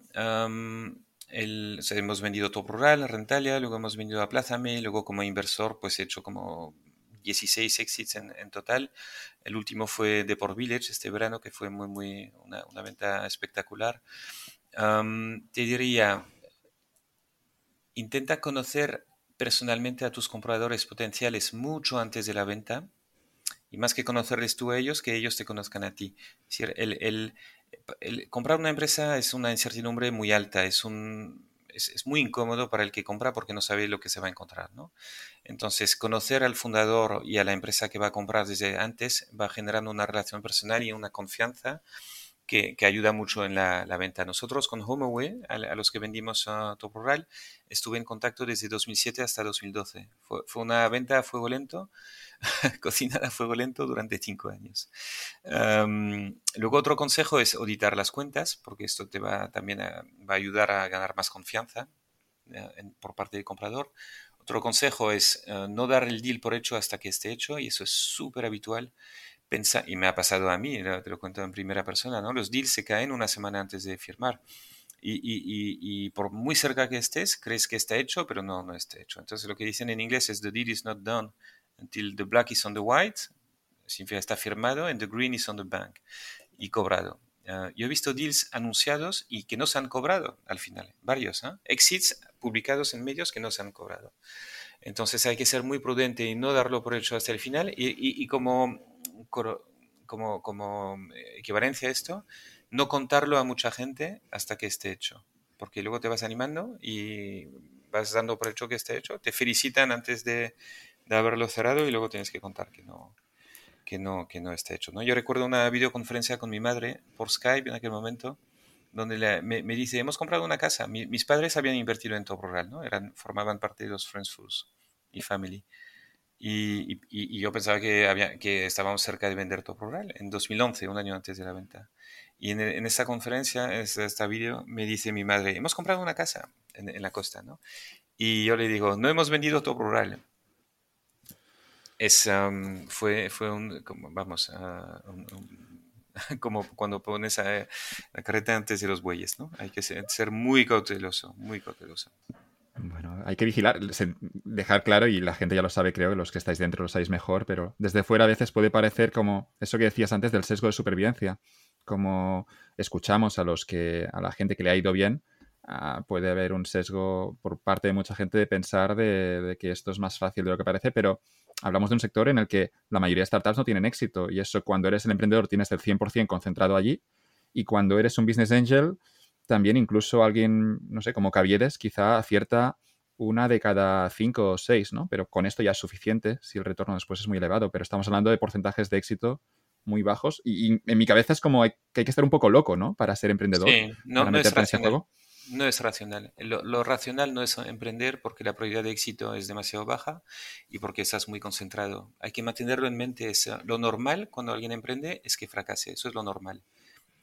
hemos vendido Top Rural, Rentalia, luego hemos vendido a Plázame, luego como inversor pues he hecho como 16 exits en, total. El último fue de por Village este verano, que fue muy, muy una, venta espectacular. Te diría, intenta conocer personalmente a tus compradores potenciales mucho antes de la venta y más que conocerles tú a ellos, que ellos te conozcan a ti. Es decir, comprar una empresa es una incertidumbre muy alta, es un, es, muy incómodo para el que compra porque no sabe lo que se va a encontrar. ¿no? Entonces, conocer al fundador y a la empresa que va a comprar desde antes va generando una relación personal y una confianza que, ayuda mucho en la, venta. Nosotros con HomeAway, a, a, los que vendimos a Top Rural, estuve en contacto desde 2007 hasta 2012. Fue, una venta a fuego lento, cocinada a fuego lento durante cinco años. luego otro consejo es auditar las cuentas, porque esto te va también a ayudar a ganar más confianza eh, por parte del comprador. Otro consejo es eh, no dar el deal por hecho hasta que esté hecho, y eso es súper habitual. Pensa, y me ha pasado a mí, te lo cuento en primera persona, ¿no? Los deals se caen una semana antes de firmar. Y, y, y, por muy cerca que estés, crees que está hecho, pero no, no está hecho. Entonces lo que dicen en inglés es the deal is not done until the black is on the white, significa está firmado, and the green is on the bank, y cobrado. Ah, yo he visto deals anunciados y que no se han cobrado al final, varios, ¿eh? exits publicados en medios que no se han cobrado. Entonces hay que ser muy prudente y no darlo por hecho hasta el final. Y, y, como, como, como eh, equivalencia a esto, no contarlo a mucha gente hasta que esté hecho. Porque luego te vas animando y vas dando por hecho que esté hecho. Te felicitan antes de, de haberlo cerrado y luego tienes que contar que no, que no, que no está hecho. ¿no? Yo recuerdo una videoconferencia con mi madre por Skype en aquel momento, donde me, me, dice, hemos comprado una casa. mis padres habían invertido en Top Rural, ¿no? Eran, formaban parte de los Friends Foods y Family. Y, y, yo pensaba que, había, que estábamos cerca de vender Top Rural en 2011, un año antes de la venta. Y en, en esta conferencia, en esta video, me dice mi madre, hemos comprado una casa en, en la costa, ¿no? Y yo le digo, no hemos vendido Top Rural, es, fue, fue un, como, vamos, como cuando pones a, la carreta antes de los bueyes, ¿no? Hay que ser, muy cauteloso, muy cauteloso. Bueno, hay que vigilar, dejar claro, y la gente ya lo sabe, creo, que los que estáis dentro lo sabéis mejor, pero desde fuera a veces puede parecer como eso que decías antes del sesgo de supervivencia, como escuchamos a los que, a la gente que le ha ido bien, ah, puede haber un sesgo por parte de mucha gente de pensar de, que esto es más fácil de lo que parece, pero hablamos de un sector en el que la mayoría de startups no tienen éxito y eso cuando eres el emprendedor tienes el 100% concentrado allí y cuando eres un business angel también incluso alguien, no sé, como Caviedes quizá acierta una de cada cinco o seis, ¿no? Pero con esto ya es suficiente si el retorno después es muy elevado, pero estamos hablando de porcentajes de éxito muy bajos y, en mi cabeza es como que hay que estar un poco loco, ¿no? Para ser emprendedor. Sí, no, no es racional. No es racional. Lo, racional no es emprender porque la probabilidad de éxito es demasiado baja y porque estás muy concentrado. Hay que mantenerlo en mente. Es, lo normal cuando alguien emprende es que fracase. Eso es lo normal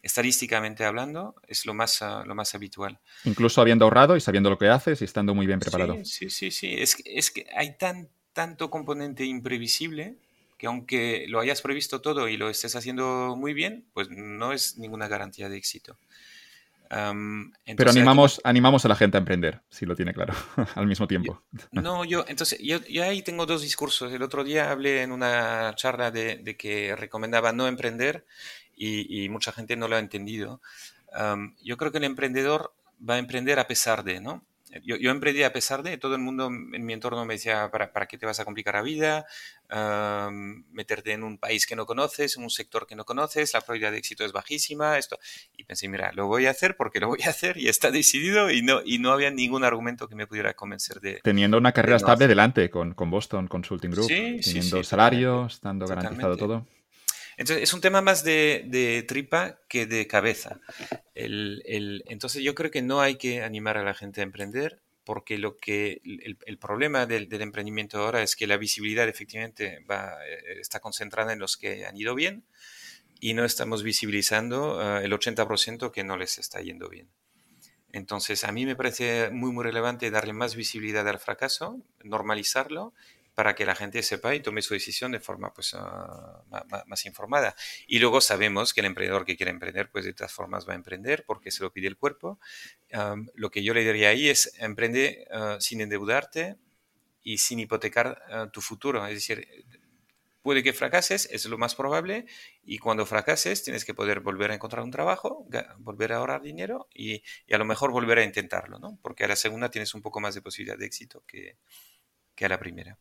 estadísticamente hablando, es lo más, ah, lo más habitual. Incluso habiendo ahorrado y sabiendo lo que haces y estando muy bien preparado. Sí, sí, sí. Es, es que hay tan, tanto componente imprevisible que aunque lo hayas previsto todo y lo estés haciendo muy bien, pues no es ninguna garantía de éxito. Pero animamos, animamos a la gente a emprender, si lo tiene claro, al mismo tiempo. no, yo, entonces, yo, ahí tengo dos discursos. El otro día hablé en una charla de, de que recomendaba no emprender y, mucha gente no lo ha entendido. yo creo que el emprendedor va a emprender a pesar de, ¿no? Yo, yo, emprendí a pesar de, todo el mundo en mi entorno me decía, ¿para, para qué te vas a complicar la vida? meterte en un país que no conoces, en un sector que no conoces, la probabilidad de éxito es bajísima, esto. Y pensé, mira, lo voy a hacer porque lo voy a hacer y está decidido y no, y no había ningún argumento que me pudiera convencer de... Teniendo una carrera estable delante con, con, Boston Consulting Group, teniendo salario, estando garantizado todo. Entonces, es un tema más de, tripa que de cabeza. entonces, yo creo que no hay que animar a la gente a emprender porque lo que el, problema del, emprendimiento ahora es que la visibilidad efectivamente va, eh, está concentrada en los que han ido bien y no estamos visibilizando eh, el 80% que no les está yendo bien. Entonces, a mí me parece muy, muy relevante darle más visibilidad al fracaso, normalizarlo para que la gente sepa y tome su decisión de forma pues, ah, más, informada. Y luego sabemos que el emprendedor que quiere emprender, pues de todas formas va a emprender porque se lo pide el cuerpo. lo que yo le diría ahí es emprende ah, sin endeudarte y sin hipotecar ah, tu futuro. Es decir, puede que fracases, es lo más probable, y cuando fracases tienes que poder volver a encontrar un trabajo, volver a ahorrar dinero y, y, a lo mejor volver a intentarlo, ¿no? Porque a la segunda tienes un poco más de posibilidad de éxito que, que a la primera.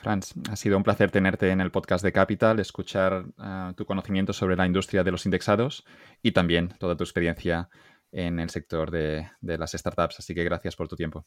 Franz, ha sido un placer tenerte en el podcast de Capital, escuchar ah, tu conocimiento sobre la industria de los indexados y también toda tu experiencia en el sector de las startups. Así que gracias por tu tiempo.